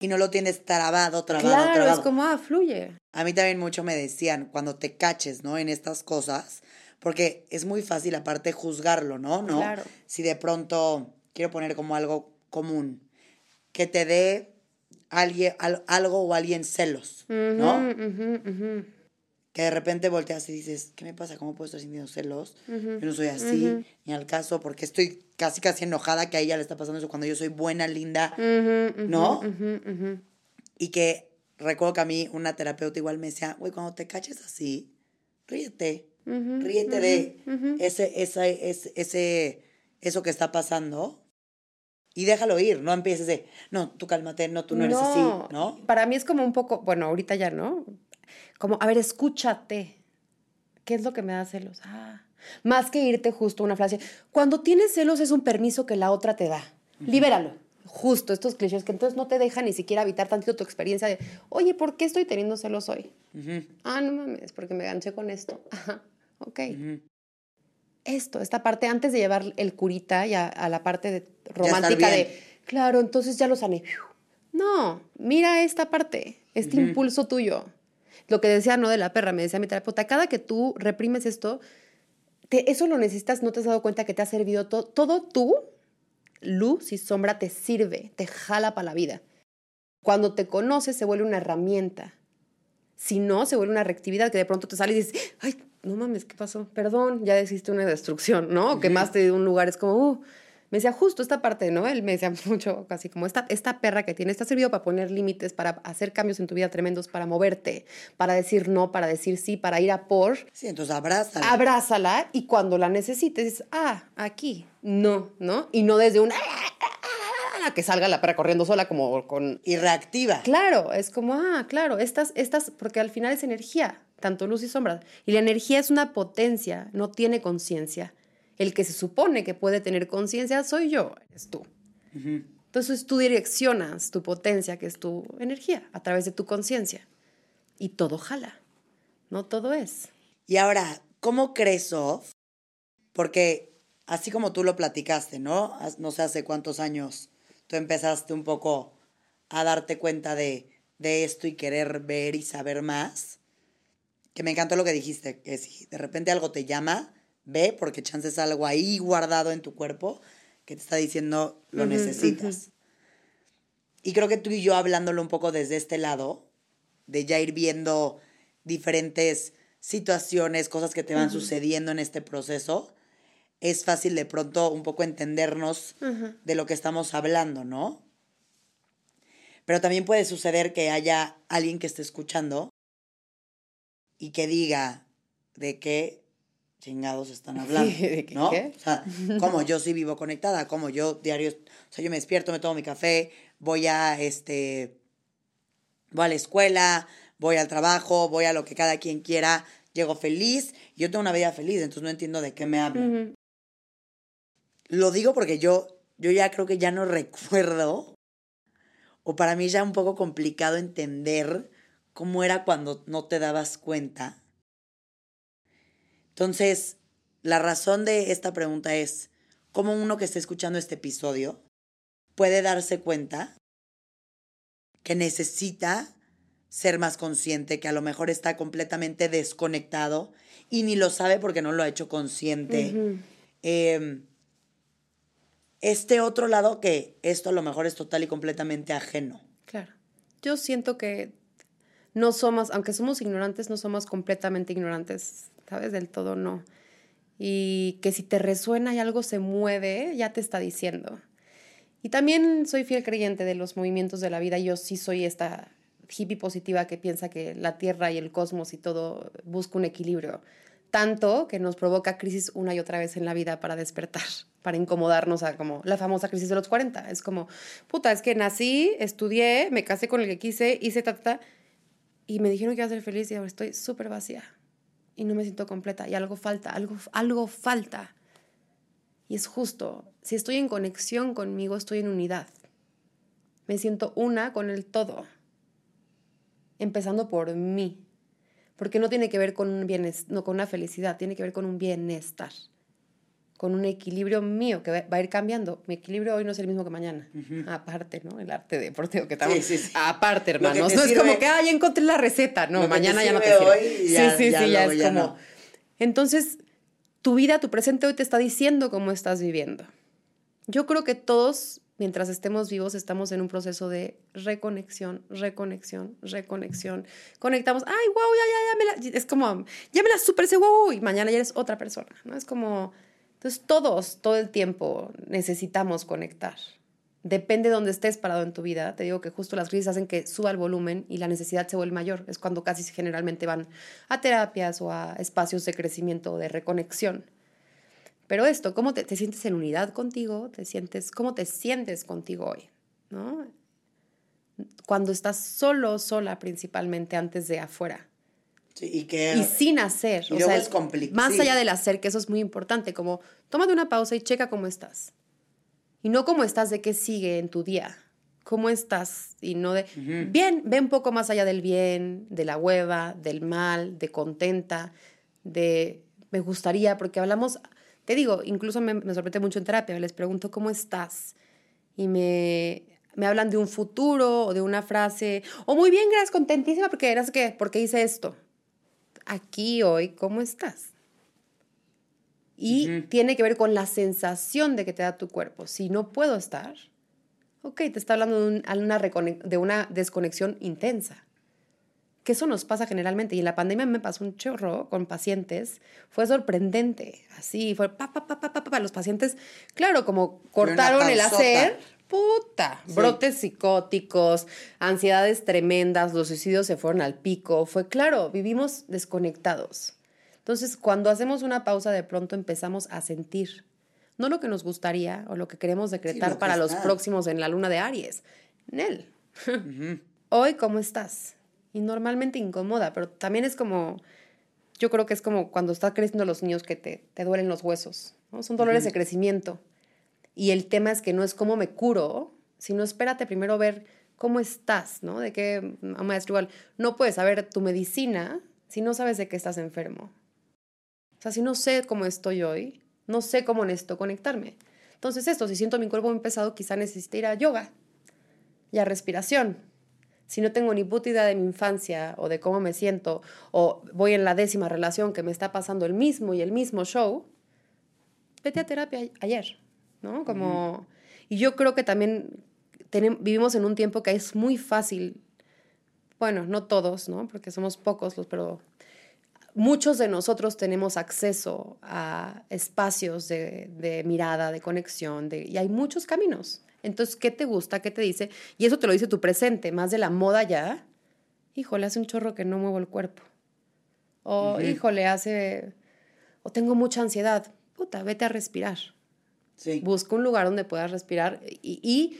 y no lo tienes trabado, trabado, claro, es como, ah, fluye. A mí también mucho me decían, cuando te caches, ¿no? En estas cosas, porque es muy fácil aparte juzgarlo, ¿no? ¿No? Claro. Si de pronto, quiero poner como algo común, que te dé alguien, algo o alguien celos, ¿no? que de repente volteas y dices, ¿qué me pasa? ¿Cómo puedo estar sintiendo celos? Yo no soy así, ni al caso, porque estoy casi casi enojada que a ella le está pasando eso cuando yo soy buena, linda, ¿no? Y que recuerdo que a mí una terapeuta igual me decía, güey, cuando te caches así, ríete, ríete de ese, ese, ese, eso que está pasando y déjalo ir, no empieces de, no, tú cálmate, no, tú no eres así, ¿no? Para mí es como un poco, bueno, ahorita ya, ¿no? Como, a ver, escúchate. ¿Qué es lo que me da celos? Ah, más que irte justo a una frase. Cuando tienes celos es un permiso que la otra te da. Libéralo. Justo, estos clichés que entonces no te dejan ni siquiera habitar tantito tu experiencia de, oye, ¿por qué estoy teniendo celos hoy? Ah, no mames, porque me ganché con esto. Ajá, ok. Esto, esta parte, antes de llevar el curita ya a la parte de, romántica de, claro, entonces ya lo sané. No, mira esta parte, este impulso tuyo. Lo que decía, no de la perra, me decía mi terapeuta, cada que tú reprimes esto, te, eso lo necesitas, no te has dado cuenta que te ha servido todo, todo tú, luz y sombra, te sirve, te jala para la vida. Cuando te conoces se vuelve una herramienta. Si no, se vuelve una reactividad que de pronto te sale y dices, ay, no mames, ¿qué pasó? Perdón, ya hiciste una destrucción, ¿no? Que más te de un lugar es como, uh, me decía justo esta parte, ¿no? Él me decía mucho, casi como esta, esta perra que tiene, está servido para poner límites, para hacer cambios en tu vida tremendos, para moverte, para decir no, para decir sí, para ir a por. Sí, entonces abrázala. Abrázala y cuando la necesites, ah, aquí, no, ¿no? Y no desde una que salga la perra corriendo sola como con... Y reactiva. Claro, es como, ah, claro, estas, estas, porque al final es energía, tanto luz y sombra. Y la energía es una potencia, no tiene conciencia. El que se supone que puede tener conciencia soy yo, eres tú. Entonces tú direccionas tu potencia, que es tu energía, a través de tu conciencia. Y todo jala, no todo es. Y ahora, ¿cómo crees, Sof? Porque así como tú lo platicaste, ¿no? No sé hace cuántos años tú empezaste un poco a darte cuenta de, de esto y querer ver y saber más. Que me encantó lo que dijiste, que si de repente algo te llama, Ve, porque chances algo ahí guardado en tu cuerpo que te está diciendo lo necesitas. Y creo que tú y yo hablándolo un poco desde este lado, de ya ir viendo diferentes situaciones, cosas que te van sucediendo en este proceso, es fácil de pronto un poco entendernos de lo que estamos hablando, ¿no? Pero también puede suceder que haya alguien que esté escuchando y que diga de que chingados están hablando, ¿no? O sea, como yo sí vivo conectada, como yo diario, o sea, yo me despierto, me tomo mi café, voy a, este, voy a la escuela, voy al trabajo, voy a lo que cada quien quiera, llego feliz, yo tengo una vida feliz, entonces no entiendo de qué me hablan. Lo digo porque yo, yo ya creo que ya no recuerdo, o para mí ya un poco complicado entender cómo era cuando no te dabas cuenta entonces, la razón de esta pregunta es, ¿cómo uno que esté escuchando este episodio puede darse cuenta que necesita ser más consciente, que a lo mejor está completamente desconectado y ni lo sabe porque no lo ha hecho consciente? Em, este otro lado que esto a lo mejor es total y completamente ajeno. Claro. Yo siento que no somos, aunque somos ignorantes, no somos completamente ignorantes ¿sabes? Del todo no. Y que si te resuena y algo se mueve, ya te está diciendo. Y también soy fiel creyente de los movimientos de la vida. Yo sí soy esta hippie positiva que piensa que la Tierra y el cosmos y todo busca un equilibrio. Tanto que nos provoca crisis una y otra vez en la vida para despertar, para incomodarnos a como la famosa crisis de los 40. Es como, puta, es que nací, estudié, me casé con el que quise, hice tata, y me dijeron que iba a ser feliz y ahora estoy súper vacía y no me siento completa y algo falta, algo, algo falta. Y es justo, si estoy en conexión conmigo, estoy en unidad. Me siento una con el todo, empezando por mí, porque no tiene que ver con un bienestar, no con una felicidad, tiene que ver con un bienestar con un equilibrio mío que va a ir cambiando. Mi equilibrio hoy no es el mismo que mañana. Aparte, ¿no? El arte deportivo que estamos. Sí, sí, Aparte, hermanos. No es como que, ah, ya encontré la receta. No, mañana ya no te sirve. sí, sí, sí, ya, es como. Entonces, tu vida, tu presente hoy te está diciendo cómo estás viviendo. Yo creo que todos mientras estemos vivos, estamos en un proceso de reconexión, reconexión, reconexión. Conectamos, ay, wow, ya, ya, ya me la, es como, ya me la super wow, y mañana ya eres otra persona, ¿no? Es como, entonces todos, todo el tiempo necesitamos conectar. Depende de dónde estés parado en tu vida. Te digo que justo las crisis hacen que suba el volumen y la necesidad se vuelve mayor. Es cuando casi generalmente van a terapias o a espacios de crecimiento o de reconexión. Pero esto, ¿cómo te, sientes en unidad contigo? ¿Te sientes, ¿Cómo te sientes contigo hoy? ¿No? Cuando estás solo, sola principalmente antes de afuera. Sí, y, que, y sin hacer. Y o sea, es complicado. Más allá del hacer, que eso es muy importante, como tómate una pausa y checa cómo estás. Y no cómo estás de qué sigue en tu día. ¿Cómo estás? Y no de... Bien, ve un poco más allá del bien, de la hueva, del mal, de contenta, de me gustaría, porque hablamos te digo, incluso me, me sorprende mucho en terapia, les pregunto cómo estás y me, me hablan de un futuro o de una frase, o muy bien, gracias, contentísima porque eras que, porque hice esto. Aquí hoy, ¿cómo estás? Y tiene que ver con la sensación de que te da tu cuerpo. Si no puedo estar, ok, te está hablando de, una, de una desconexión intensa que eso nos pasa generalmente. Y en la pandemia me pasó un chorro con pacientes. Fue sorprendente. Así, fue pa, pa, pa, pa, pa, pa. Los pacientes, claro, como cortaron el hacer. Puta, brotes psicóticos, ansiedades tremendas, los suicidios se fueron al pico. Fue claro, vivimos desconectados. Entonces, cuando hacemos una pausa, de pronto empezamos a sentir, no lo que nos gustaría o lo que queremos decretar para los próximos en la luna de Aries. Nel. Hoy, ¿cómo estás? y normalmente incomoda, pero también es como, yo creo que es como cuando están creciendo los niños que te, te duelen los huesos, ¿no? Son dolores de crecimiento. Y el tema es que no es cómo me curo, sino espérate primero ver cómo estás, ¿no? De qué, maestro, igual, no puedes saber tu medicina si no sabes de qué estás enfermo. O sea, si no sé cómo estoy hoy, no sé cómo necesito conectarme. Entonces esto, si siento mi cuerpo muy pesado, quizá necesite ir a yoga y a respiración si no tengo ni puta idea de mi infancia o de cómo me siento, o voy en la décima relación que me está pasando el mismo y el mismo show, vete a terapia ayer, ¿no? Como... Y yo creo que también tenemos, vivimos en un tiempo que es muy fácil, bueno, no todos, ¿no? Porque somos pocos los, pero muchos de nosotros tenemos acceso a espacios de, de mirada, de conexión, de, y hay muchos caminos. Entonces, ¿qué te gusta? ¿Qué te dice? Y eso te lo dice tu presente, más de la moda ya. Híjole, hace un chorro que no muevo el cuerpo. O, híjole, hace... O tengo mucha ansiedad. Puta, vete a respirar. Sí. Busca un lugar donde puedas respirar y, y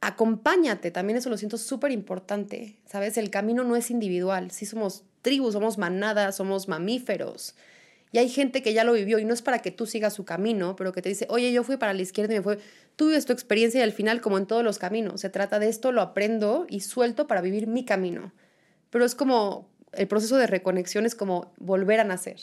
acompáñate. También eso lo siento súper importante. ¿Sabes? El camino no es individual. Sí somos tribus, somos manadas, somos mamíferos. Y hay gente que ya lo vivió y no es para que tú sigas su camino, pero que te dice, oye, yo fui para la izquierda y me fue, tú vives tu experiencia y al final, como en todos los caminos, se trata de esto, lo aprendo y suelto para vivir mi camino. Pero es como, el proceso de reconexión es como volver a nacer.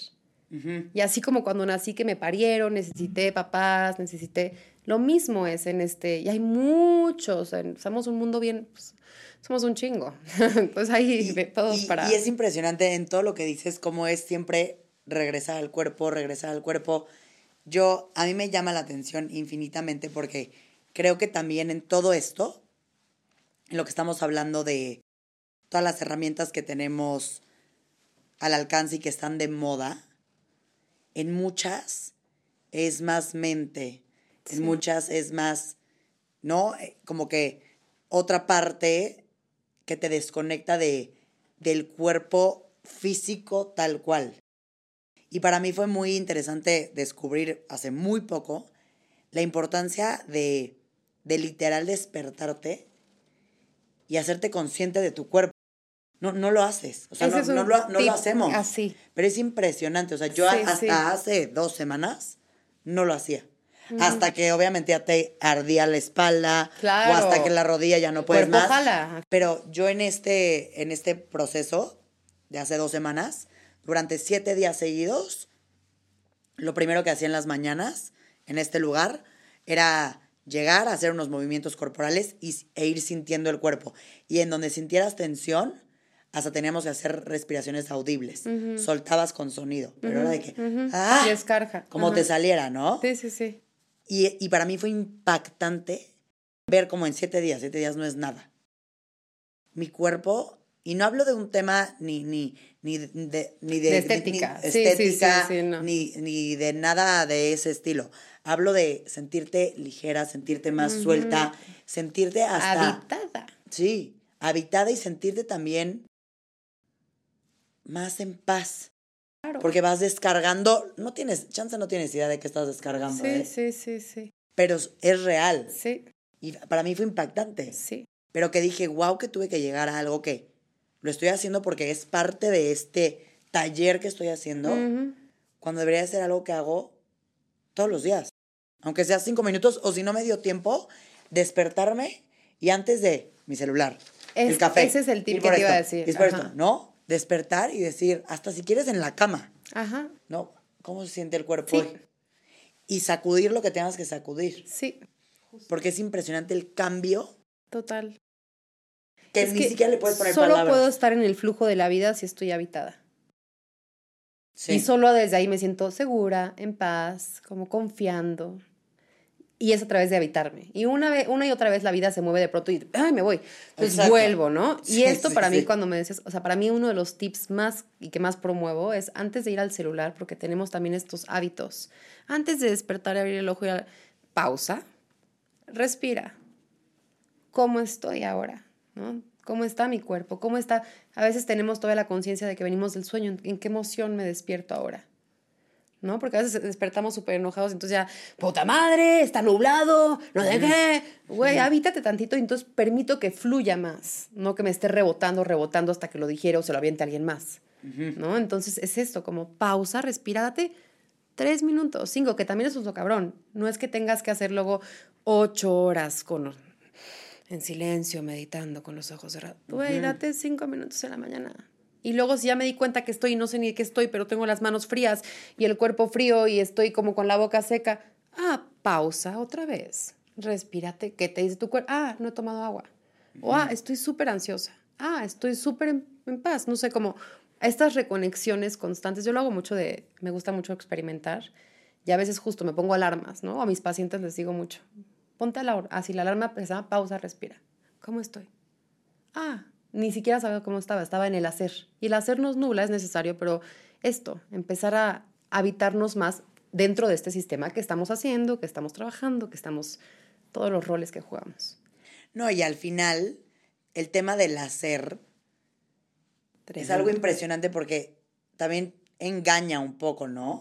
Y así como cuando nací que me parieron, necesité papás, necesité, lo mismo es en este, y hay muchos, somos un mundo bien, pues, somos un chingo. pues hay todos para... Y es impresionante en todo lo que dices, cómo es siempre regresar al cuerpo, regresar al cuerpo. Yo, a mí me llama la atención infinitamente porque creo que también en todo esto, en lo que estamos hablando de todas las herramientas que tenemos al alcance y que están de moda, en muchas es más mente, en muchas es más, ¿no? Eh, como que otra parte que te desconecta de, del cuerpo físico tal cual. Y para mí fue muy interesante descubrir hace muy poco la importancia de, de literal despertarte y hacerte consciente de tu cuerpo. No, no lo haces. O sea, no, no, lo, no lo, hacemos. Así. Pero es impresionante. O sea, yo hasta hace dos semanas no lo hacía. Hasta que obviamente ya te ardía la espalda. Claro. O hasta que la rodilla ya no puedes más. Pero yo en este, en este proceso de hace dos semanas durante siete días seguidos, lo primero que hacía en las mañanas en este lugar era llegar a hacer unos movimientos corporales y, e ir sintiendo el cuerpo. Y en donde sintieras tensión, hasta teníamos que hacer respiraciones audibles. Soltabas con sonido. Pero era de que. ¡Ah! Y Como te saliera, ¿no? Sí, sí, sí. Y, y para mí fue impactante ver como en siete días, siete días no es nada. Mi cuerpo, y no hablo de un tema ni, ni, ni de, ni de, estética, ni, sí, estética sí, sí, no. ni, ni de nada de ese estilo. Hablo de sentirte ligera, sentirte más suelta, sentirte hasta... Habitada. Sí, habitada y sentirte también más en paz. Claro. Porque vas descargando, no tienes, chance no tienes idea de qué estás descargando, sí, ¿eh? sí, sí, sí. pero es- es real. Sí, Y para mí fue impactante. sí. Pero que dije, wow, que tuve que llegar a algo que lo estoy haciendo porque es parte de este taller que estoy haciendo, Ujú. cuando debería de ser algo que hago todos los días. Aunque sea cinco minutos o si no me dio tiempo, despertarme y antes de mi celular, el Es- café. ese es el tip que te iba a esto, decir, ir por esto, ¿no? Despertar y decir, hasta si quieres en la cama, Ajá. ¿no? ¿Cómo se siente el cuerpo Sí. hoy? Y sacudir lo que tengas que sacudir. Sí, Porque es impresionante el cambio total. que Es ni siquiera le puedes poner Solo palabras. puedo estar en el flujo de la vida si estoy habitada. Sí. Y solo desde ahí me siento segura, en paz, como confiando. Y es a través de habitarme. Y una, vez, una y otra vez la vida se mueve de pronto y ¡ay, me voy! Entonces Exacto. vuelvo, ¿no? Sí, y esto sí, para mí, cuando me decías, o sea, para mí uno de los tips más y que más promuevo es antes de ir al celular, porque tenemos también estos hábitos. Antes de despertar y abrir el ojo y pausa, respira. ¿Cómo estoy ahora? ¿No? ¿Cómo está mi cuerpo? ¿Cómo está? A veces tenemos toda la conciencia de que venimos del sueño. ¿En qué emoción me despierto ahora? ¿No? Porque a veces despertamos súper enojados, entonces ya, puta madre, está nublado, no sé qué. Güey, habítate tantito y entonces permito que fluya más, no que me esté rebotando, rebotando hasta que lo dijera o se lo aviente a alguien más, ¿no? Entonces es esto, como pausa, respira, date tres minutos, cinco, que también es un cabrón. No es que tengas que hacer luego ocho horas con en silencio, meditando con los ojos cerrados. Güey, date cinco minutos en la mañana. Y luego si ya me di cuenta que estoy y no sé ni de qué estoy, pero tengo las manos frías y el cuerpo frío y estoy como con la boca seca, ah, pausa otra vez. Respírate. ¿Qué te dice tu cuerpo? Ah, no he tomado agua. O ah, estoy súper ansiosa. Ah, estoy súper en, en paz. No sé, como estas reconexiones constantes. Yo lo hago mucho de, me gusta mucho experimentar. Y a veces justo me pongo alarmas, ¿no? A mis pacientes les digo mucho. Ponte la, así la alarma pesa, pausa, respira. ¿Cómo estoy? Ah, ni siquiera sabía cómo estaba, estaba en el hacer. Y el hacer nos nubla, es necesario, pero esto, empezar a habitarnos más dentro de este sistema que estamos haciendo, que estamos trabajando, que estamos, todos los roles que jugamos. No, y al final, el tema del hacer es algo impresionante porque también engaña un poco, ¿no?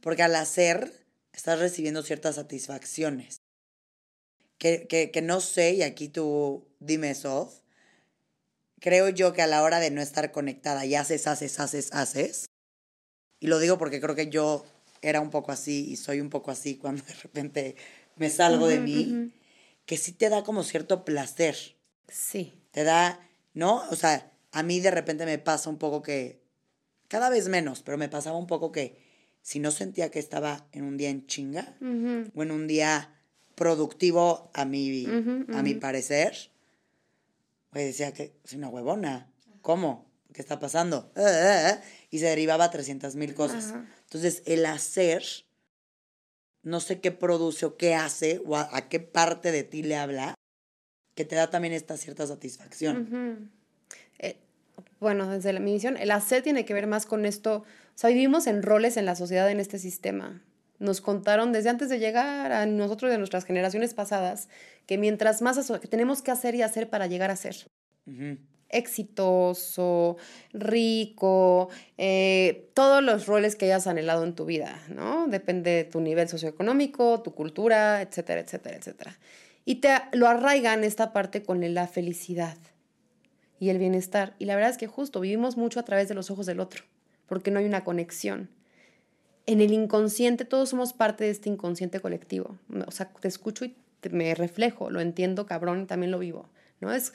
Porque al hacer estás recibiendo ciertas satisfacciones. Que, que, que no sé, y aquí tú dime, Sof, creo yo que a la hora de no estar conectada y haces, haces, haces, haces, y lo digo porque creo que yo era un poco así y soy un poco así cuando de repente me salgo de mí, que sí te da como cierto placer Sí. te da, ¿no? O sea, a mí de repente me pasa un poco que, cada vez menos, pero me pasaba un poco que si no sentía que estaba en un día en chinga o en un día productivo a mi, a mi parecer, pues decía que soy una huevona. ¿Cómo? ¿Qué está pasando? Eh, eh, eh. Y se derivaba a 300 mil cosas. Ajá. Entonces, el hacer, no sé qué produce o qué hace o a, a qué parte de ti le habla, que te da también esta cierta satisfacción. Eh, bueno, desde la, mi visión, el hacer tiene que ver más con esto. O sea, vivimos en roles en la sociedad, en este sistema. Nos contaron desde antes de llegar a nosotros de nuestras generaciones pasadas que mientras más que tenemos que hacer y hacer para llegar a ser exitoso, rico, eh, todos los roles que hayas anhelado en tu vida, ¿no? Depende de tu nivel socioeconómico, tu cultura, etcétera, etcétera, etcétera. Y te lo arraigan esta parte con la felicidad y el bienestar. Y la verdad es que justo vivimos mucho a través de los ojos del otro, porque no hay una conexión. En el inconsciente, todos somos parte de este inconsciente colectivo. O sea, te escucho y me reflejo, lo entiendo, cabrón, y también lo vivo, ¿no? Es,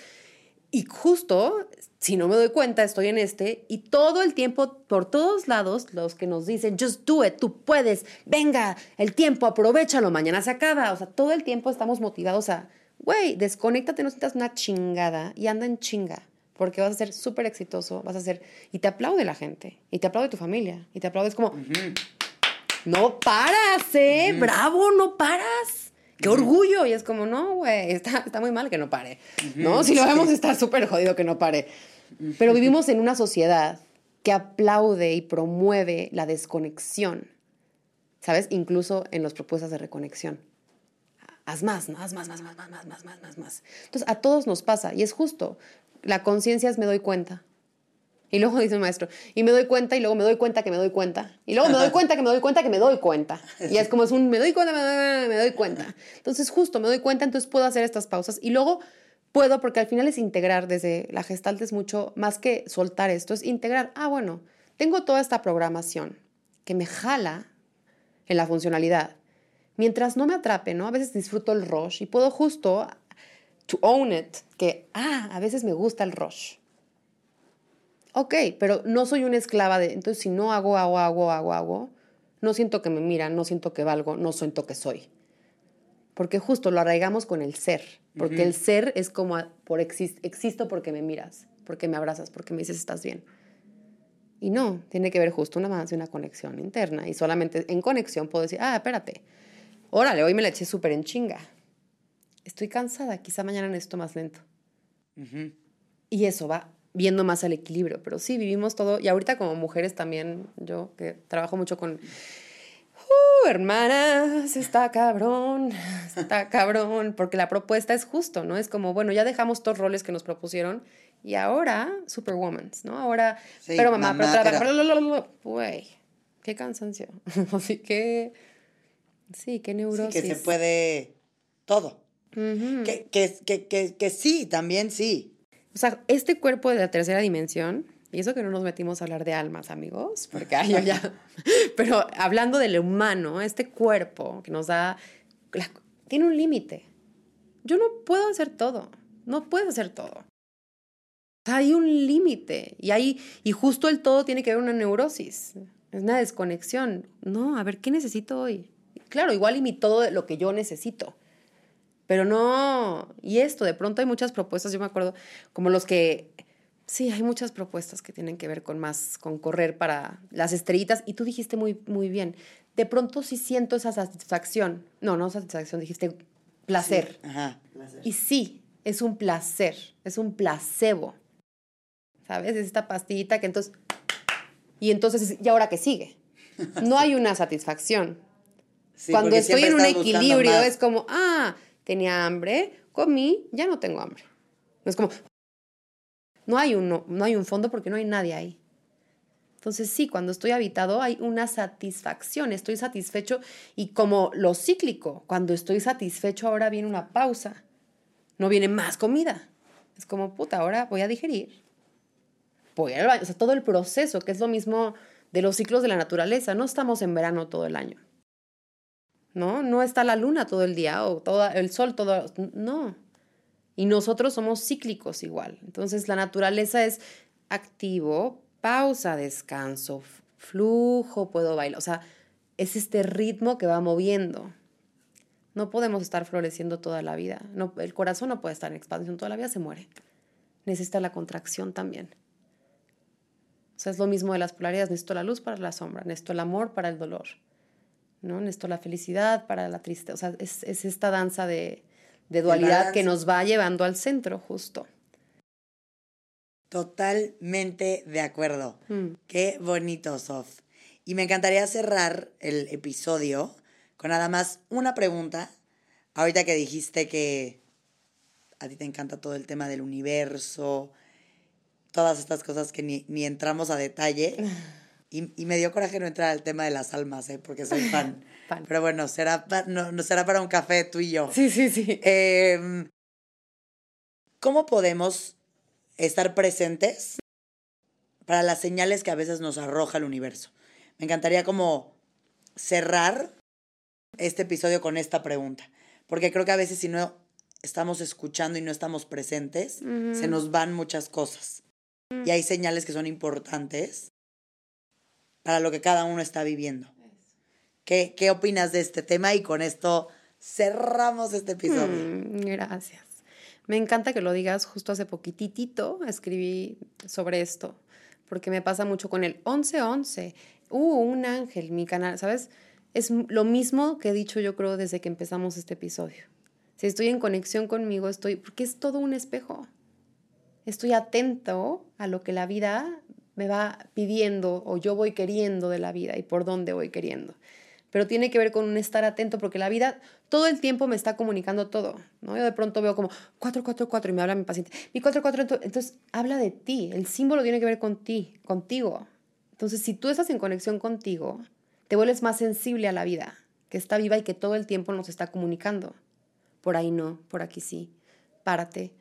y justo, si no me doy cuenta, estoy en este, y todo el tiempo, por todos lados, los que nos dicen, just do it, tú puedes, venga, el tiempo, aprovechalo, mañana se acaba. O sea, todo el tiempo estamos motivados a, güey, desconéctate, no sientas una chingada y anda en chinga, porque vas a ser súper exitoso, vas a ser, y te aplaude la gente, y te aplaude tu familia, y te aplaudes como, no paras, ¿eh? Bravo, no paras. ¡Qué orgullo! Y es como, no, güey, está, está muy mal que no pare. ¿No? Si lo vemos, está súper jodido que no pare. Pero vivimos en una sociedad que aplaude y promueve la desconexión. ¿Sabes? Incluso en las propuestas de reconexión. Haz más, ¿no? Haz más, más, más, más, más, más, más, más, más. Entonces, a todos nos pasa. Y es justo. La conciencia es me doy cuenta. Y luego dice el maestro, y me doy cuenta, y luego me doy cuenta que me doy cuenta. Y luego me doy cuenta que me doy cuenta que me doy cuenta. Y es como es un me doy cuenta, me doy, me doy cuenta. Entonces, justo, me doy cuenta, entonces puedo hacer estas pausas. Y luego puedo, porque al final es integrar desde la gestalt, es mucho más que soltar esto, es integrar. Ah, bueno, tengo toda esta programación que me jala en la funcionalidad. Mientras no me atrape, ¿no? A veces disfruto el rush y puedo justo to own it, que, ah, a veces me gusta el rush Ok, pero no soy una esclava de, entonces si no hago, hago, hago, hago, hago, no siento que me miran, no siento que valgo, no siento que soy. Porque justo lo arraigamos con el ser, porque el ser es como, por existo porque me miras, porque me abrazas, porque me dices estás bien. Y no, tiene que ver justo una más de una conexión interna. Y solamente en conexión puedo decir, ah, espérate, órale, hoy me la eché súper en chinga. Estoy cansada, quizá mañana necesito más lento. Y eso va viendo más al equilibrio. Pero sí, vivimos todo. Y ahorita como mujeres también, yo que trabajo mucho con... Uh, hermanas, está cabrón, está cabrón, porque la propuesta es justo, ¿no? Es como, bueno, ya dejamos todos roles que nos propusieron y ahora, superwoman, ¿no? Ahora, pero mamá, pero trabajo, güey, qué cansancio. Así que, sí, qué neurosis. Sí, que se puede todo. Que, que, que, que sí, también sí. O sea, este cuerpo de la tercera dimensión, y eso que no nos metimos a hablar de almas, amigos, porque ay, yo ya. Pero hablando del humano, este cuerpo que nos da. tiene un límite. Yo no puedo hacer todo. No puedo hacer todo. Hay un límite. Y, hay, y justo el todo tiene que ver una neurosis. Es una desconexión. No, a ver, ¿qué necesito hoy? Claro, igual y mi todo lo que yo necesito. Pero no, y esto, de pronto hay muchas propuestas, yo me acuerdo, como los que, sí, hay muchas propuestas que tienen que ver con más, con correr para las estrellitas, y tú dijiste muy, muy bien, de pronto sí siento esa satisfacción, no, no satisfacción, dijiste placer. ajá, placer. Y sí, es un placer, es un placebo, ¿sabes? Es esta pastillita que entonces, y entonces, ¿y ahora qué sigue? No hay una satisfacción. Cuando estoy en un equilibrio es como, ah, tenía hambre, comí, ya no tengo hambre. Es como, no hay, un, no, hay un fondo porque no hay nadie ahí. Entonces sí, cuando estoy habitado hay una satisfacción, estoy satisfecho y como lo cíclico, cuando estoy satisfecho ahora viene una pausa, no viene más comida. Es como, puta, ahora voy a digerir, voy al baño, o sea, todo el proceso, que es lo mismo de los ciclos de la naturaleza, no estamos en verano todo el año. ¿No? No está la luna todo el día o el sol todo, no. Y nosotros somos cíclicos igual. Entonces la naturaleza es activo, pausa, descanso, flujo, puedo bailar. O sea, es este ritmo que va moviendo. No podemos estar floreciendo toda la vida. El corazón no puede estar en expansión toda la vida, se muere. Necesita la contracción también. O sea, es lo mismo de las polaridades. Necesito la luz para la sombra, necesito el amor para el dolor. ¿No? Esto la felicidad, para la tristeza, o sea, es, esta danza de, dualidad que nos va llevando al centro justo. Totalmente de acuerdo. Mm. Qué bonito, Sof. Y me encantaría cerrar el episodio con nada más una pregunta. Ahorita que dijiste que a ti te encanta todo el tema del universo, todas estas cosas que ni, ni entramos a detalle. Y, me dio coraje no entrar al tema de las almas, ¿eh? porque soy fan. Pero bueno, será no, no, será para un café tú y yo. Sí, sí, sí. Em, ¿Cómo podemos estar presentes para las señales que a veces nos arroja el universo? Me encantaría como cerrar este episodio con esta pregunta, porque creo que a veces si no estamos escuchando y no estamos presentes, se nos van muchas cosas. Y hay señales que son importantes para lo que cada uno está viviendo. ¿Qué, qué opinas de este tema? Y con esto cerramos este episodio. Mm, gracias. Me encanta que lo digas. Justo hace poquitito escribí sobre esto, porque me pasa mucho con el 1111. Uh, un ángel, mi canal, ¿sabes? es lo mismo que he dicho yo creo desde que empezamos este episodio. Si estoy en conexión conmigo, estoy, porque es todo un espejo. Estoy atento a lo que la vida me va pidiendo o yo voy queriendo de la vida y por dónde voy queriendo. Pero tiene que ver con un estar atento porque la vida todo el tiempo me está comunicando todo. ¿no? Yo de pronto veo como 444 y me habla mi paciente. Mi 444, entonces habla de ti. El símbolo tiene que ver con ti, contigo. Entonces, si tú estás en conexión contigo, te vuelves más sensible a la vida, que está viva y que todo el tiempo nos está comunicando. Por ahí no, por aquí sí. Párate.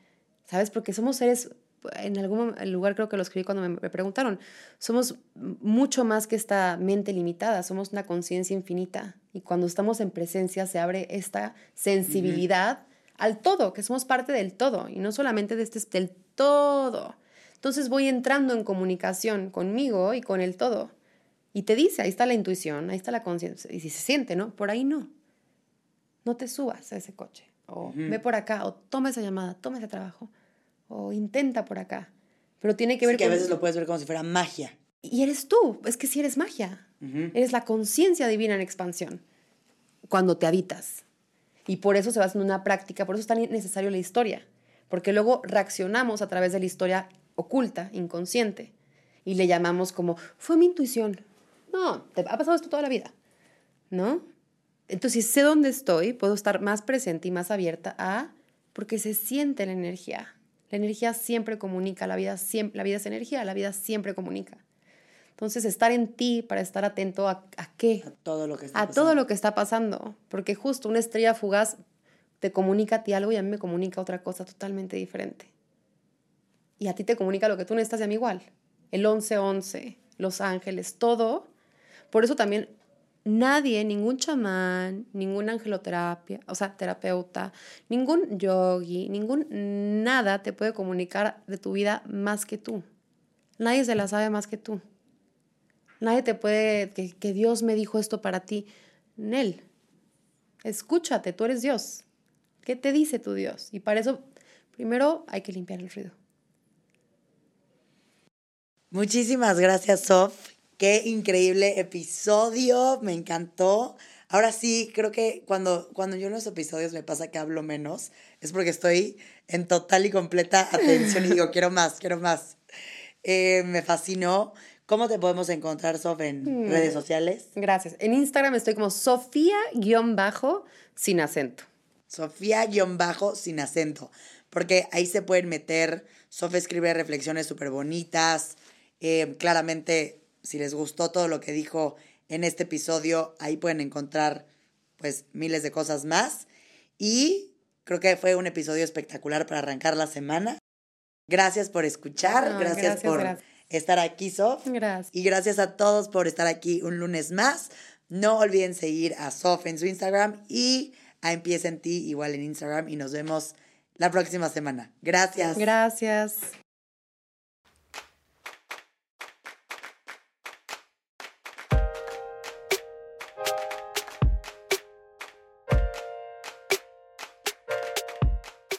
¿Sabes? Porque somos seres en algún lugar creo que lo escribí cuando me preguntaron, somos mucho más que esta mente limitada, somos una conciencia infinita y cuando estamos en presencia se abre esta sensibilidad al todo, que somos parte del todo y no solamente de este, del todo. Entonces voy entrando en comunicación conmigo y con el todo. Y te dice, ahí está la intuición, ahí está la conciencia. Y si se siente, ¿no? Por ahí no. No te subas a ese coche. O ve por acá, o toma esa llamada, toma ese trabajo o intenta por acá. Pero tiene que ver sí, que a veces lo puedes ver como si fuera magia. Y eres tú, es que si eres magia. Eres la conciencia divina en expansión cuando te habitas. Y por eso se va haciendo una práctica, por eso es tan necesario la historia. Porque luego reaccionamos a través de la historia oculta, inconsciente. Y le llamamos como, fue mi intuición. No, te ha pasado esto toda la vida. ¿No? Entonces, si sé dónde estoy, puedo estar más presente y más abierta a, porque se siente la energía. La energía siempre comunica, la vida, siempre, la vida es energía, la vida siempre comunica. Entonces, estar en ti para estar atento a, a qué? A todo lo que está a pasando. todo lo que está pasando. Porque justo una estrella fugaz te comunica a ti algo y a mí me comunica otra cosa totalmente diferente. Y a ti te comunica lo que tú necesitas y a mí igual. El 11-11, los ángeles, todo. Por eso también nadie, ningún chamán, ningún angeloterapia, o sea, terapeuta, ningún yogi, ningún nada te puede comunicar de tu vida más que tú. Nadie se la sabe más que tú. Nadie te puede, que, que Dios me dijo esto para ti. Nel, escúchate, tú eres Dios. ¿Qué te dice tu Dios? Y para eso, primero hay que limpiar el ruido. Muchísimas gracias, Sof. Qué increíble episodio, me encantó. Ahora sí, creo que cuando, cuando yo en los episodios me pasa que hablo menos, es porque estoy en total y completa atención y digo, quiero más, quiero más. Eh, me fascinó. ¿Cómo te podemos encontrar, Sof, en mm. redes sociales? Gracias. En Instagram estoy como Sofía-sin acento. Sofía-sin acento. Porque ahí se pueden meter. Sof escribe reflexiones súper bonitas. Eh, claramente si les gustó todo lo que dijo en este episodio, ahí pueden encontrar pues miles de cosas más. Y creo que fue un episodio espectacular para arrancar la semana. Gracias por escuchar, gracias, por estar aquí, Sof. Gracias. Y gracias a todos por estar aquí un lunes más. No olviden seguir a Sof en su Instagram y a Empieza en ti igual en Instagram y nos vemos la próxima semana. Gracias. Gracias.